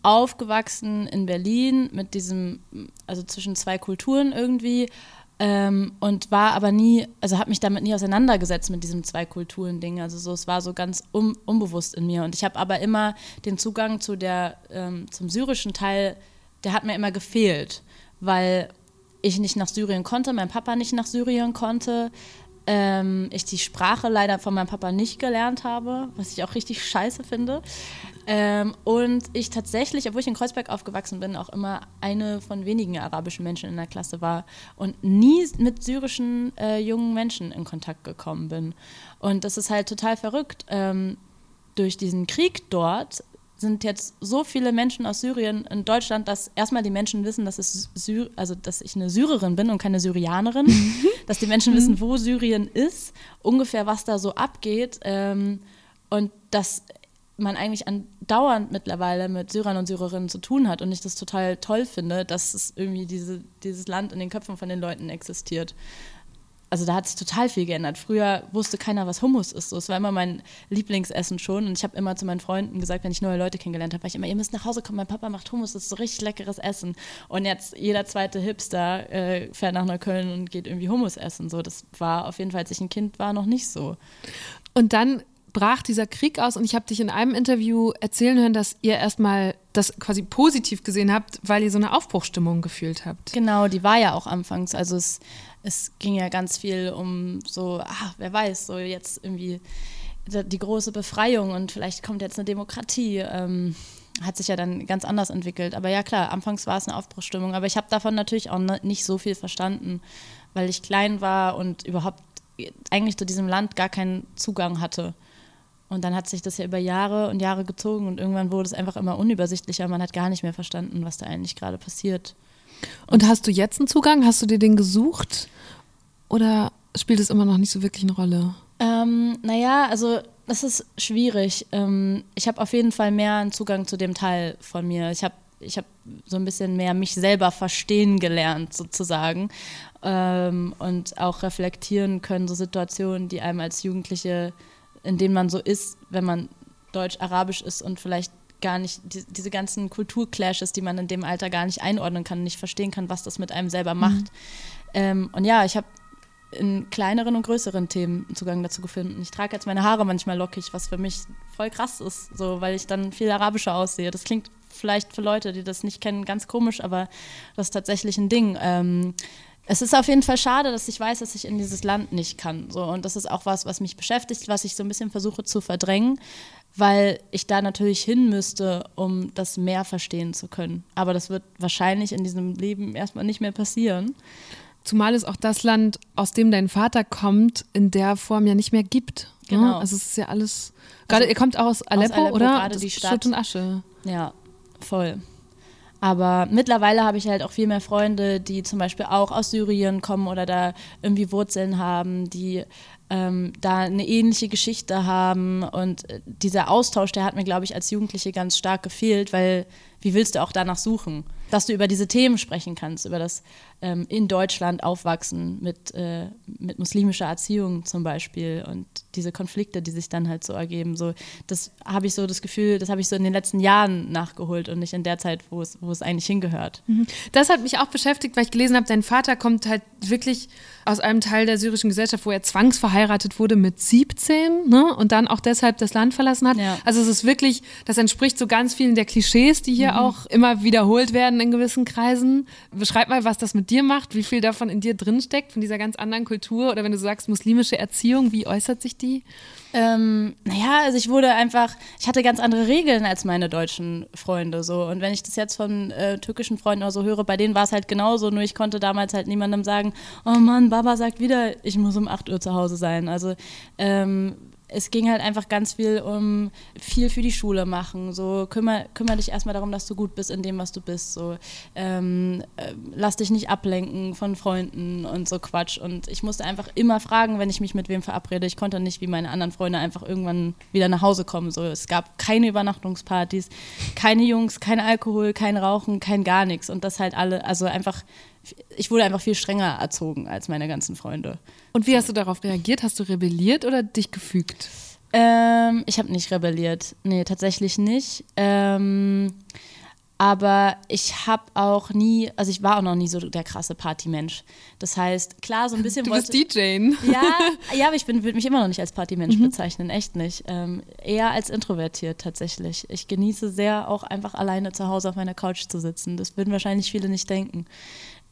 aufgewachsen in Berlin mit diesem, also zwischen zwei Kulturen irgendwie ähm, und war aber nie, also habe mich damit nie auseinandergesetzt mit diesem Zwei-Kulturen-Ding. Also so, es war so ganz un, unbewusst in mir. Und ich habe aber immer den Zugang zu der, ähm, zum syrischen Teil, der hat mir immer gefehlt, weil ich nicht nach Syrien konnte, mein Papa nicht nach Syrien konnte. Ähm, ich die Sprache leider von meinem Papa nicht gelernt habe, was ich auch richtig scheiße finde. Ähm, und ich tatsächlich, obwohl ich in Kreuzberg aufgewachsen bin, auch immer eine von wenigen arabischen Menschen in der Klasse war und nie mit syrischen äh, jungen Menschen in Kontakt gekommen bin. Und das ist halt total verrückt. Ähm, durch diesen Krieg dort sind jetzt so viele Menschen aus Syrien in Deutschland, dass erstmal die Menschen wissen, dass, es Syr also, dass ich eine Syrerin bin und keine Syrianerin, <laughs> dass die Menschen wissen, wo Syrien ist, ungefähr was da so abgeht ähm, und dass man eigentlich andauernd mittlerweile mit Syrern und Syrerinnen zu tun hat und ich das total toll finde, dass es irgendwie diese, dieses Land in den Köpfen von den Leuten existiert. Also da hat sich total viel geändert. Früher wusste keiner, was Hummus ist. So, es war immer mein Lieblingsessen schon und ich habe immer zu meinen Freunden gesagt, wenn ich neue Leute kennengelernt habe, war ich immer, ihr müsst nach Hause kommen, mein Papa macht Hummus, das ist so richtig leckeres Essen. Und jetzt jeder zweite Hipster äh, fährt nach Neukölln und geht irgendwie Hummus essen. So, das war auf jeden Fall, als ich ein Kind war, noch nicht so. Und dann brach dieser Krieg aus und ich habe dich in einem Interview erzählen hören, dass ihr erstmal das quasi positiv gesehen habt, weil ihr so eine Aufbruchstimmung gefühlt habt. Genau, die war ja auch anfangs. Also es, es ging ja ganz viel um so, ach, wer weiß, so jetzt irgendwie die große Befreiung und vielleicht kommt jetzt eine Demokratie. Ähm, hat sich ja dann ganz anders entwickelt. Aber ja klar, anfangs war es eine Aufbruchstimmung. Aber ich habe davon natürlich auch nicht so viel verstanden, weil ich klein war und überhaupt eigentlich zu diesem Land gar keinen Zugang hatte. Und dann hat sich das ja über Jahre und Jahre gezogen und irgendwann wurde es einfach immer unübersichtlicher. Man hat gar nicht mehr verstanden, was da eigentlich gerade passiert. Und, hast du jetzt einen Zugang? Hast du dir den gesucht? Oder spielt es immer noch nicht so wirklich eine Rolle? Ähm, naja, also das ist schwierig. Ähm, ich habe auf jeden Fall mehr einen Zugang zu dem Teil von mir. Ich habe ich hab so ein bisschen mehr mich selber verstehen gelernt, sozusagen. Ähm, und auch reflektieren können, so Situationen, die einem als Jugendliche in denen man so ist, wenn man deutsch-arabisch ist und vielleicht gar nicht die, diese ganzen Kulturclashes, die man in dem Alter gar nicht einordnen kann, nicht verstehen kann, was das mit einem selber macht. Mhm. Ähm, und ja, ich habe in kleineren und größeren Themen Zugang dazu gefunden. Ich trage jetzt meine Haare manchmal lockig, was für mich voll krass ist, so, weil ich dann viel arabischer aussehe. Das klingt vielleicht für Leute, die das nicht kennen, ganz komisch, aber das ist tatsächlich ein Ding. Ähm, es ist auf jeden Fall schade, dass ich weiß, dass ich in dieses Land nicht kann. So, und das ist auch was, was mich beschäftigt, was ich so ein bisschen versuche zu verdrängen, weil ich da natürlich hin müsste, um das mehr verstehen zu können. Aber das wird wahrscheinlich in diesem Leben erstmal nicht mehr passieren. Zumal es auch das Land, aus dem dein Vater kommt, in der Form ja nicht mehr gibt. Ne? Genau. Also es ist ja alles. Gerade also, ihr kommt auch aus Aleppo, aus Aleppo oder? Gerade die Stadt. Schutt und Asche. Ja, voll. Aber mittlerweile habe ich halt auch viel mehr Freunde, die zum Beispiel auch aus Syrien kommen oder da irgendwie Wurzeln haben, die ähm, da eine ähnliche Geschichte haben. Und äh, dieser Austausch, der hat mir, glaube ich, als Jugendliche ganz stark gefehlt, weil wie willst du auch danach suchen? Dass du über diese Themen sprechen kannst, über das ähm, in Deutschland aufwachsen mit, äh, mit muslimischer Erziehung zum Beispiel und diese Konflikte, die sich dann halt so ergeben. So, das habe ich so das Gefühl, das habe ich so in den letzten Jahren nachgeholt und nicht in der Zeit, wo es, wo es eigentlich hingehört. Mhm. Das hat mich auch beschäftigt, weil ich gelesen habe, dein Vater kommt halt wirklich aus einem Teil der syrischen Gesellschaft, wo er zwangsverheiratet verheiratet wurde mit 17 ne? und dann auch deshalb das Land verlassen hat. Ja. Also es ist wirklich, das entspricht so ganz vielen der Klischees, die hier auch immer wiederholt werden in gewissen Kreisen. Beschreib mal, was das mit dir macht, wie viel davon in dir drinsteckt, von dieser ganz anderen Kultur oder wenn du sagst muslimische Erziehung, wie äußert sich die? Ähm, naja, also ich wurde einfach, ich hatte ganz andere Regeln als meine deutschen Freunde so. Und wenn ich das jetzt von äh, türkischen Freunden oder so höre, bei denen war es halt genauso, nur ich konnte damals halt niemandem sagen, oh Mann, Baba sagt wieder, ich muss um 8 Uhr zu Hause sein. Also ähm, es ging halt einfach ganz viel um viel für die Schule machen. So kümmere kümmer dich erstmal darum, dass du gut bist in dem, was du bist. So ähm, äh, lass dich nicht ablenken von Freunden und so Quatsch. Und ich musste einfach immer fragen, wenn ich mich mit wem verabrede. Ich konnte nicht wie meine anderen Freunde einfach irgendwann wieder nach Hause kommen. So es gab keine Übernachtungspartys, keine Jungs, kein Alkohol, kein Rauchen, kein gar nichts. Und das halt alle, also einfach ich wurde einfach viel strenger erzogen als meine ganzen Freunde. Und wie hast du darauf reagiert? Hast du rebelliert oder dich gefügt? Ähm, ich habe nicht rebelliert. Nee, tatsächlich nicht. Ähm, aber ich habe auch nie, also ich war auch noch nie so der krasse Partymensch. Das heißt, klar, so ein bisschen Du wollte bist DJ. ja, ja, aber ich würde mich immer noch nicht als Partymensch bezeichnen, echt nicht. Ähm, eher als introvertiert tatsächlich. Ich genieße sehr auch einfach alleine zu Hause auf meiner Couch zu sitzen. Das würden wahrscheinlich viele nicht denken.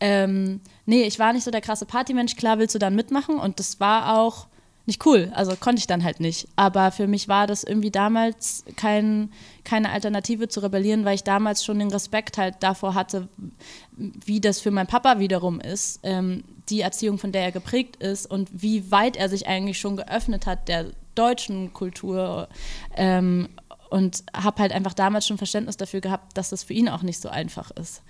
Ähm, nee, ich war nicht so der krasse Partymensch. Klar willst du dann mitmachen und das war auch nicht cool. Also konnte ich dann halt nicht. Aber für mich war das irgendwie damals kein, keine Alternative zu rebellieren, weil ich damals schon den Respekt halt davor hatte, wie das für meinen Papa wiederum ist, ähm, die Erziehung, von der er geprägt ist und wie weit er sich eigentlich schon geöffnet hat der deutschen Kultur. Ähm, und habe halt einfach damals schon Verständnis dafür gehabt, dass das für ihn auch nicht so einfach ist.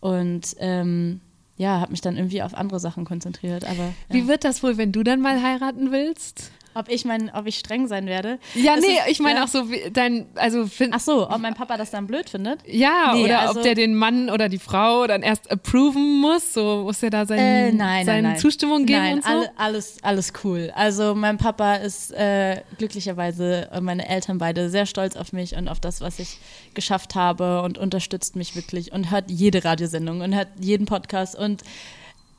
Und ähm, ja, habe mich dann irgendwie auf andere Sachen konzentriert. Aber ja. Wie wird das wohl, wenn du dann mal heiraten willst? Ob ich mein, ob ich streng sein werde? Ja, Das nee, ist- ich meine ja. auch so, wie dein, also find, Ach so, ob mein Papa das dann blöd findet? ja, Nee, oder also- ob der den Mann oder die Frau dann erst approven muss, so muss er da sein, Äh, nein, seine nein. Zustimmung geben nein, und so. alle, alles, alles cool. Also mein Papa ist äh, glücklicherweise, äh, meine Eltern beide, sehr stolz auf mich und auf das, was ich geschafft habe und unterstützt mich wirklich und hört jede Radiosendung und hört jeden Podcast und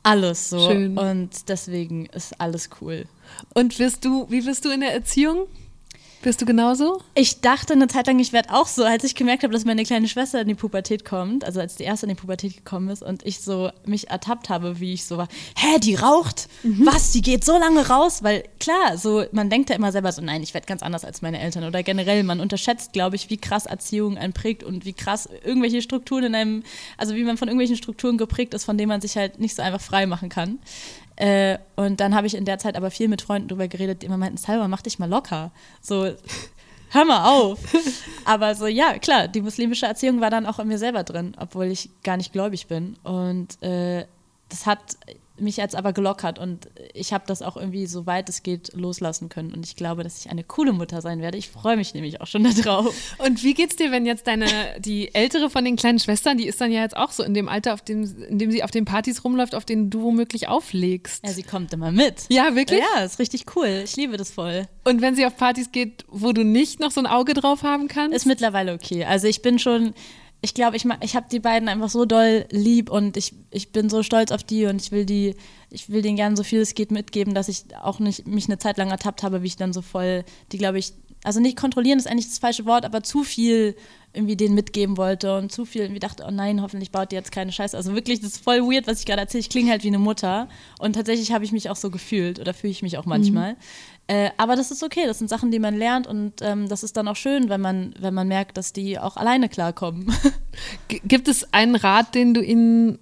alles so. Schön. Und deswegen ist alles cool. Und wirst du, wie bist du in der Erziehung? Bist du genauso? Ich dachte eine Zeit lang, ich werde auch so, als ich gemerkt habe, dass meine kleine Schwester in die Pubertät kommt, also als die erste in die Pubertät gekommen ist und ich so mich ertappt habe, wie ich so war, hä, die raucht? Was, die geht so lange raus? Weil klar, so man denkt ja immer selber so, nein, ich werde ganz anders als meine Eltern oder generell, man unterschätzt, glaube ich, wie krass Erziehung einen prägt und wie krass irgendwelche Strukturen in einem, also wie man von irgendwelchen Strukturen geprägt ist, von denen man sich halt nicht so einfach frei machen kann. Äh, und dann habe ich in der Zeit aber viel mit Freunden drüber geredet, die immer meinten, Salva, mach dich mal locker. So, hör mal auf. Aber so, ja, klar, die muslimische Erziehung war dann auch in mir selber drin, obwohl ich gar nicht gläubig bin. Und äh, das hat mich jetzt aber gelockert und ich habe das auch irgendwie, so weit es geht, loslassen können. Und ich glaube, dass ich eine coole Mutter sein werde. Ich freue mich nämlich auch schon <laughs> darauf. Und wie geht's dir, wenn jetzt deine, die ältere von den kleinen Schwestern, die ist dann ja jetzt auch so in dem Alter, auf dem, in dem sie auf den Partys rumläuft, auf denen du womöglich auflegst? Ja, sie kommt immer mit. Ja, wirklich? Ja, ist richtig cool. Ich liebe das voll. Und wenn sie auf Partys geht, wo du nicht noch so ein Auge drauf haben kannst? Ist mittlerweile okay. Also ich bin schon, ich glaube, ich, ich habe die beiden einfach so doll lieb und ich, ich bin so stolz auf die und ich will die, ich will denen gerne so viel es geht mitgeben, dass ich auch nicht mich eine Zeit lang ertappt habe, wie ich dann so voll, die glaube ich, also nicht kontrollieren ist eigentlich das falsche Wort, aber zu viel irgendwie denen mitgeben wollte und zu viel irgendwie dachte, oh nein, hoffentlich baut die jetzt keine Scheiße. Also wirklich, das ist voll weird, was ich gerade erzähle. Ich klinge halt wie eine Mutter und tatsächlich habe ich mich auch so gefühlt oder fühle ich mich auch manchmal. Äh, aber das ist okay, das sind Sachen, die man lernt und ähm, das ist dann auch schön, wenn man, wenn man merkt, dass die auch alleine klarkommen. <laughs> G gibt es einen Rat, den du ihnen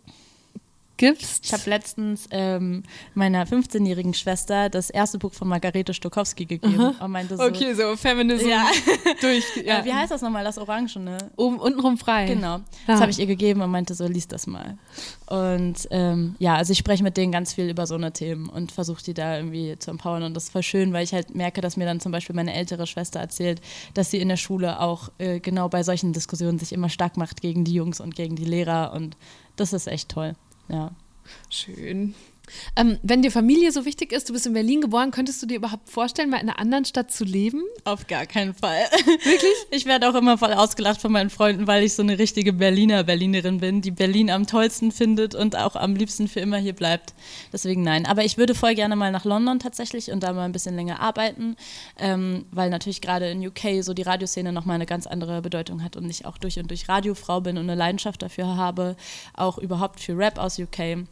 gibst? Ich habe letztens ähm, meiner 15-jährigen Schwester das erste Buch von Margarete Stokowski gegeben und meinte so, okay, so Feminism Ja. <laughs> durch. ja. Ja. wie heißt das nochmal, das Orangene? Oben, untenrum frei. Genau, das Ah. habe ich ihr gegeben und meinte so, lies das mal. Und ähm, ja, also ich spreche mit denen ganz viel über so eine Themen und versuche die da irgendwie zu empowern und das ist voll schön, weil ich halt merke, dass mir dann zum Beispiel meine ältere Schwester erzählt, dass sie in der Schule auch äh, genau bei solchen Diskussionen sich immer stark macht gegen die Jungs und gegen die Lehrer und das ist echt toll. Ja. Schön. Ähm, wenn dir Familie so wichtig ist, du bist in Berlin geboren, könntest du dir überhaupt vorstellen, mal in einer anderen Stadt zu leben? Auf gar keinen Fall. <laughs> Wirklich? Ich werde auch immer voll ausgelacht von meinen Freunden, weil ich so eine richtige Berliner Berlinerin bin, die Berlin am tollsten findet und auch am liebsten für immer hier bleibt. Deswegen nein. Aber ich würde voll gerne mal nach London tatsächlich und da mal ein bisschen länger arbeiten, ähm, weil natürlich gerade in UK so die Radioszene nochmal eine ganz andere Bedeutung hat und ich auch durch und durch Radiofrau bin und eine Leidenschaft dafür habe, auch überhaupt für Rap aus UK.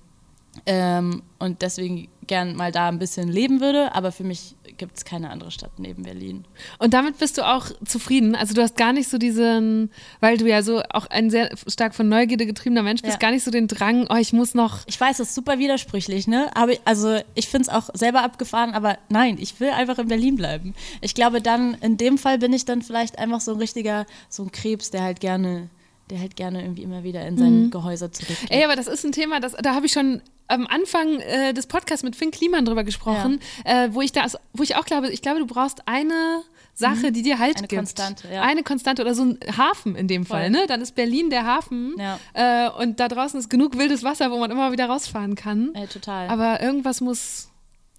Ähm, und deswegen gern mal da ein bisschen leben würde, aber für mich gibt es keine andere Stadt neben Berlin. Und damit bist du auch zufrieden? Also du hast gar nicht so diesen, weil du ja so auch ein sehr stark von Neugierde getriebener Mensch bist, Ja. gar nicht so den Drang, oh, ich muss noch. Ich weiß, das ist super widersprüchlich, ne? Aber also ich finde es auch selber abgefahren, aber nein, ich will einfach in Berlin bleiben. Ich glaube dann, in dem Fall bin ich dann vielleicht einfach so ein richtiger, so ein Krebs, der halt gerne, der halt gerne irgendwie immer wieder in sein Gehäuse zurückgeht. Ey, aber das ist ein Thema, das, da habe ich schon am Anfang äh, des Podcasts mit Finn Kliman drüber gesprochen, äh, wo ich da, wo ich auch glaube, ich glaube, du brauchst eine Sache, die dir halt Eine gibt. Konstante, ja. Eine Konstante oder so ein Hafen in dem Fall, ne? Dann ist Berlin der Hafen Ja. äh, und da draußen ist genug wildes Wasser, wo man immer wieder rausfahren kann. Ey, total. Aber irgendwas muss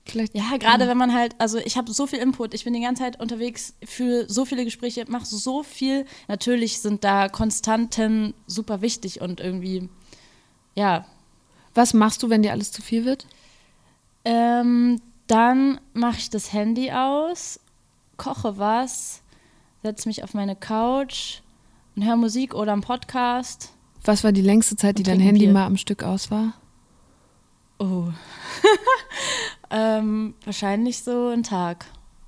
vielleicht. Ja, gerade wenn man halt, also ich habe so viel Input, ich bin die ganze Zeit unterwegs, führe so viele Gespräche, mache so viel. Natürlich sind da Konstanten super wichtig und irgendwie, ja. Was machst du, wenn dir alles zu viel wird? Ähm, dann mache ich das Handy aus, koche was, setze mich auf meine Couch und höre Musik oder einen Podcast. Was war die längste Zeit, die dein Handy Bier. mal am Stück aus war? Oh. <laughs> ähm, wahrscheinlich so ein Tag.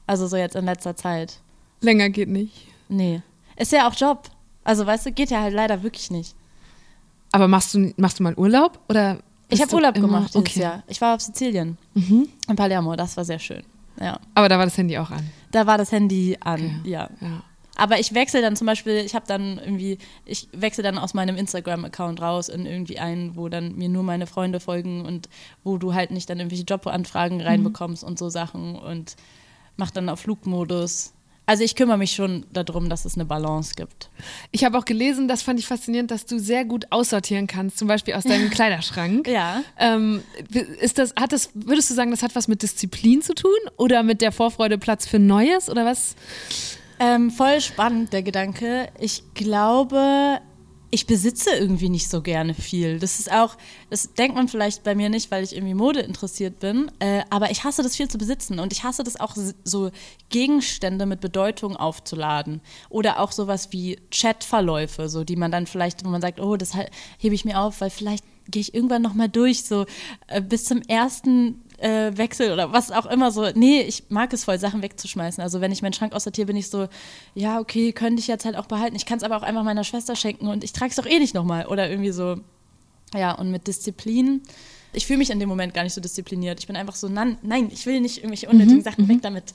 Also so jetzt in letzter Zeit. Länger geht nicht. Nee. Ist ja auch Job. Also weißt du, geht ja halt leider wirklich nicht. Aber machst du, machst du mal Urlaub? Oder Ich habe Urlaub gemacht dieses okay. Jahr. Ich war auf Sizilien. In Palermo, das war sehr schön. Ja. Aber da war das Handy auch an. Da war das Handy an, Okay. ja. Ja. Aber ich wechsle dann zum Beispiel, ich habe dann irgendwie, ich wechsle dann aus meinem Instagram-Account raus in irgendwie einen, wo dann mir nur meine Freunde folgen und wo du halt nicht dann irgendwelche Jobanfragen reinbekommst und so Sachen und mach dann auf Flugmodus. Also ich kümmere mich schon darum, dass es eine Balance gibt. Ich habe auch gelesen, das fand ich faszinierend, dass du sehr gut aussortieren kannst, zum Beispiel aus deinem <laughs> Kleiderschrank. Ja. Ähm, ist das, hat das, würdest du sagen, das hat was mit Disziplin zu tun oder mit der Vorfreude Platz für Neues oder was? Ähm, voll spannend, der Gedanke. Ich glaube, ich besitze irgendwie nicht so gerne viel. Das ist auch, das denkt man vielleicht bei mir nicht, weil ich irgendwie Mode interessiert bin, äh, aber ich hasse das viel zu besitzen und ich hasse das auch so Gegenstände mit Bedeutung aufzuladen oder auch sowas wie Chatverläufe, so die man dann vielleicht, wo man sagt, oh, das hebe ich mir auf, weil vielleicht gehe ich irgendwann noch mal durch, so äh, bis zum ersten äh, Wechsel oder was auch immer so. Nee, ich mag es voll, Sachen wegzuschmeißen. Also wenn ich meinen Schrank aussortiere, bin ich so, ja, okay, könnte ich jetzt halt auch behalten. Ich kann es aber auch einfach meiner Schwester schenken und ich trage es doch eh nicht nochmal. Oder irgendwie so, ja, und mit Disziplin. Ich fühle mich in dem Moment gar nicht so diszipliniert. Ich bin einfach so, nein, nein ich will nicht irgendwelche unnötigen Sachen weg damit.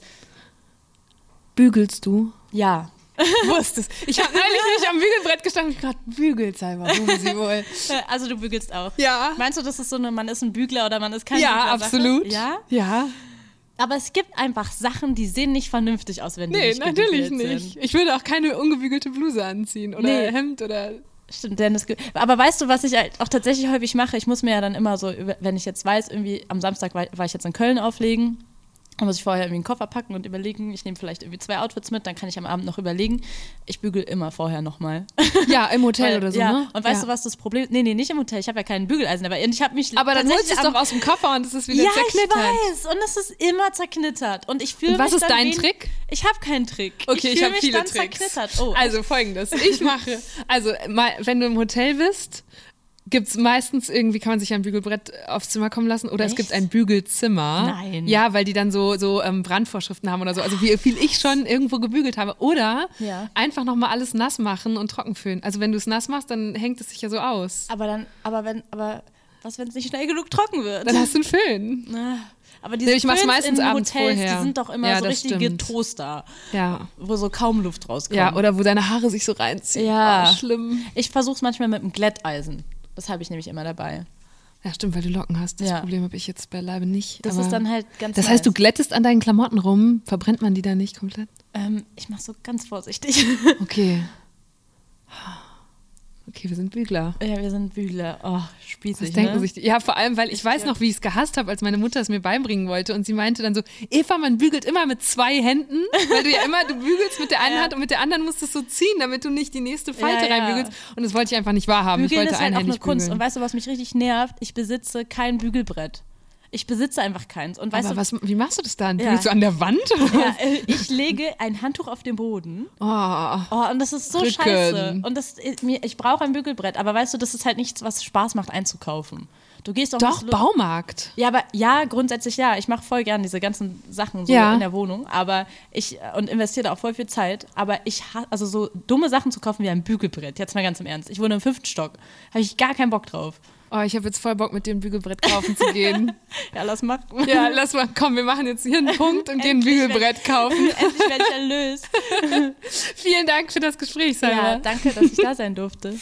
Bügelst du? Ja. <laughs> Wusstest. Ich habe neulich nicht am Bügelbrett gestanden und gerade bügelt selber, wo sie wohl. <laughs> Also du bügelst auch. Ja. Meinst du, das ist so eine, man ist ein Bügler oder man ist kein Ja, Bügler Sache? absolut. Ja? Ja. Aber es gibt einfach Sachen, die sehen nicht vernünftig aus, wenn die Nee, nicht natürlich gebügelt nicht. Sind. Ich würde auch keine ungebügelte Bluse anziehen oder Nee. Hemd oder. Stimmt, Dennis. Aber weißt du, was ich halt auch tatsächlich häufig mache? Ich muss mir ja dann immer so, wenn ich jetzt weiß, irgendwie am Samstag war, war ich jetzt in Köln auflegen, dann muss ich vorher irgendwie einen Koffer packen und überlegen, ich nehme vielleicht irgendwie zwei Outfits mit, dann kann ich am Abend noch überlegen. Ich bügel immer vorher nochmal. <laughs> Ja, im Hotel <laughs> Weil- oder so, ja. ne? Und weißt ja. du, was das Problem ist? Nee, nee, nicht im Hotel. Ich habe ja keinen Bügeleisen, aber ich habe mich Aber dann holst du es doch aus dem Koffer und es ist wieder ja, zerknittert. ich weiß. Und es ist immer zerknittert. Und ich fühle Und was mich ist dein Trick? Ich habe keinen Trick. Okay, ich, fühl habe mich viele dann Tricks. zerknittert. Oh, also folgendes, ich mache, also mal, wenn du im Hotel bist, gibt es meistens irgendwie, kann man sich ein Bügelbrett aufs Zimmer kommen lassen oder es Echt? gibt ein Bügelzimmer. Nein. Ja, weil die dann so, so ähm, Brandvorschriften haben oder so. Also wie viel ich schon irgendwo gebügelt habe. Oder Ja. einfach nochmal alles nass machen und trocken föhnen. Also wenn du es nass machst, dann hängt es sich ja so aus. Aber dann, aber wenn, aber was, wenn es nicht schnell genug trocken wird? Dann hast du einen Föhn. Ah, Aber diese Nee, ich mach's Föhns meistens in Hotels, vorher. die sind doch immer Ja, so richtige stimmt. Toaster, Ja. wo so kaum Luft rauskommt. Ja, oder wo deine Haare sich so reinziehen. Ja. Oh, schlimm. ich versuche es manchmal mit einem Glätteisen. Das habe ich nämlich immer dabei. Ja, stimmt, weil du Locken hast. Das Ja. Problem habe ich jetzt beileibe nicht. Das ist dann halt ganz Das heißt, du glättest an deinen Klamotten rum, verbrennt man die dann nicht komplett? Ähm, ich mache so ganz vorsichtig. Okay. <laughs> Okay, wir sind Bügler. Ja, wir sind Bügler. Oh, spießig, Das denken ne? sich, die- ja, vor allem, weil ich weiß noch, wie ich es gehasst habe, als meine Mutter es mir beibringen wollte und sie meinte dann so, Eva, man bügelt immer mit zwei Händen, weil du ja immer, du bügelst mit der <laughs> einen Ja. Hand und mit der anderen musst du es so ziehen, damit du nicht die nächste Falte Ja, ja. reinbügelst und das wollte ich einfach nicht wahrhaben. ich Bügeln wollte ist halt auch eine einhändig Kunst. bügeln. Und weißt du, was mich richtig nervt? Ich besitze kein Bügelbrett. Ich besitze einfach keins. Und weißt Aber du, was, wie machst du das dann? Ja. Bügelst du an der Wand? ja, äh, ich lege ein Handtuch auf den Boden. Oh. Oh, und das ist so Drücken. scheiße. Und das, äh, ich brauche ein Bügelbrett. Aber weißt du, das ist halt nichts, was Spaß macht einzukaufen. Du gehst auch Doch, Baumarkt. Ja, aber ja, grundsätzlich ja. Ich mache voll gern diese ganzen Sachen so Ja. in der Wohnung, aber ich und investiere da auch voll viel Zeit. Aber ich also so dumme Sachen zu kaufen wie ein Bügelbrett. Jetzt mal ganz im Ernst. Ich wohne im fünften Stock, habe ich gar keinen Bock drauf. Oh, ich habe jetzt voll Bock, mit dem Bügelbrett kaufen zu gehen. <laughs> Ja, lass machen. ja, lass mal, komm, wir machen jetzt hier einen Punkt und gehen ein Bügelbrett kaufen. <laughs> Endlich werde ich erlöst. <laughs> Vielen Dank für das Gespräch, Salma. Ja, danke, dass ich da sein durfte.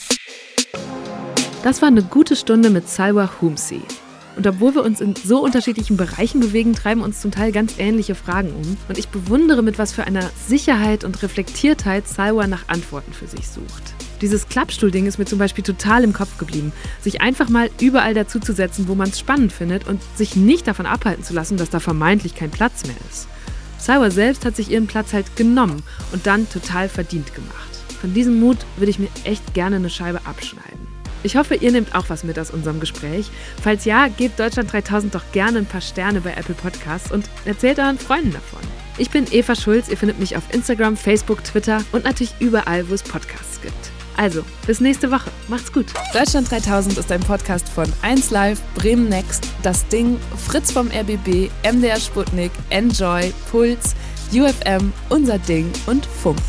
Das war eine gute Stunde mit Salwa Humsi. Und obwohl wir uns in so unterschiedlichen Bereichen bewegen, treiben uns zum Teil ganz ähnliche Fragen um. Und ich bewundere, mit was für einer Sicherheit und Reflektiertheit Salwa nach Antworten für sich sucht. Dieses Klappstuhl-Ding ist mir zum Beispiel total im Kopf geblieben. Sich einfach mal überall dazuzusetzen, wo man es spannend findet und sich nicht davon abhalten zu lassen, dass da vermeintlich kein Platz mehr ist. Salwa selbst hat sich ihren Platz halt genommen und dann total verdient gemacht. Von diesem Mut würde ich mir echt gerne eine Scheibe abschneiden. Ich hoffe, ihr nehmt auch was mit aus unserem Gespräch. Falls ja, gebt Deutschland 3000 doch gerne ein paar Sterne bei Apple Podcasts und erzählt euren Freunden davon. Ich bin Eva Schulz, ihr findet mich auf Instagram, Facebook, Twitter und natürlich überall, wo es Podcasts gibt. Also, bis nächste Woche. Macht's gut. Deutschland 3000 ist ein Podcast von 1Live, Bremen Next, Das Ding, Fritz vom RBB, MDR Sputnik, Enjoy, Puls, UFM, Unser Ding und Funk.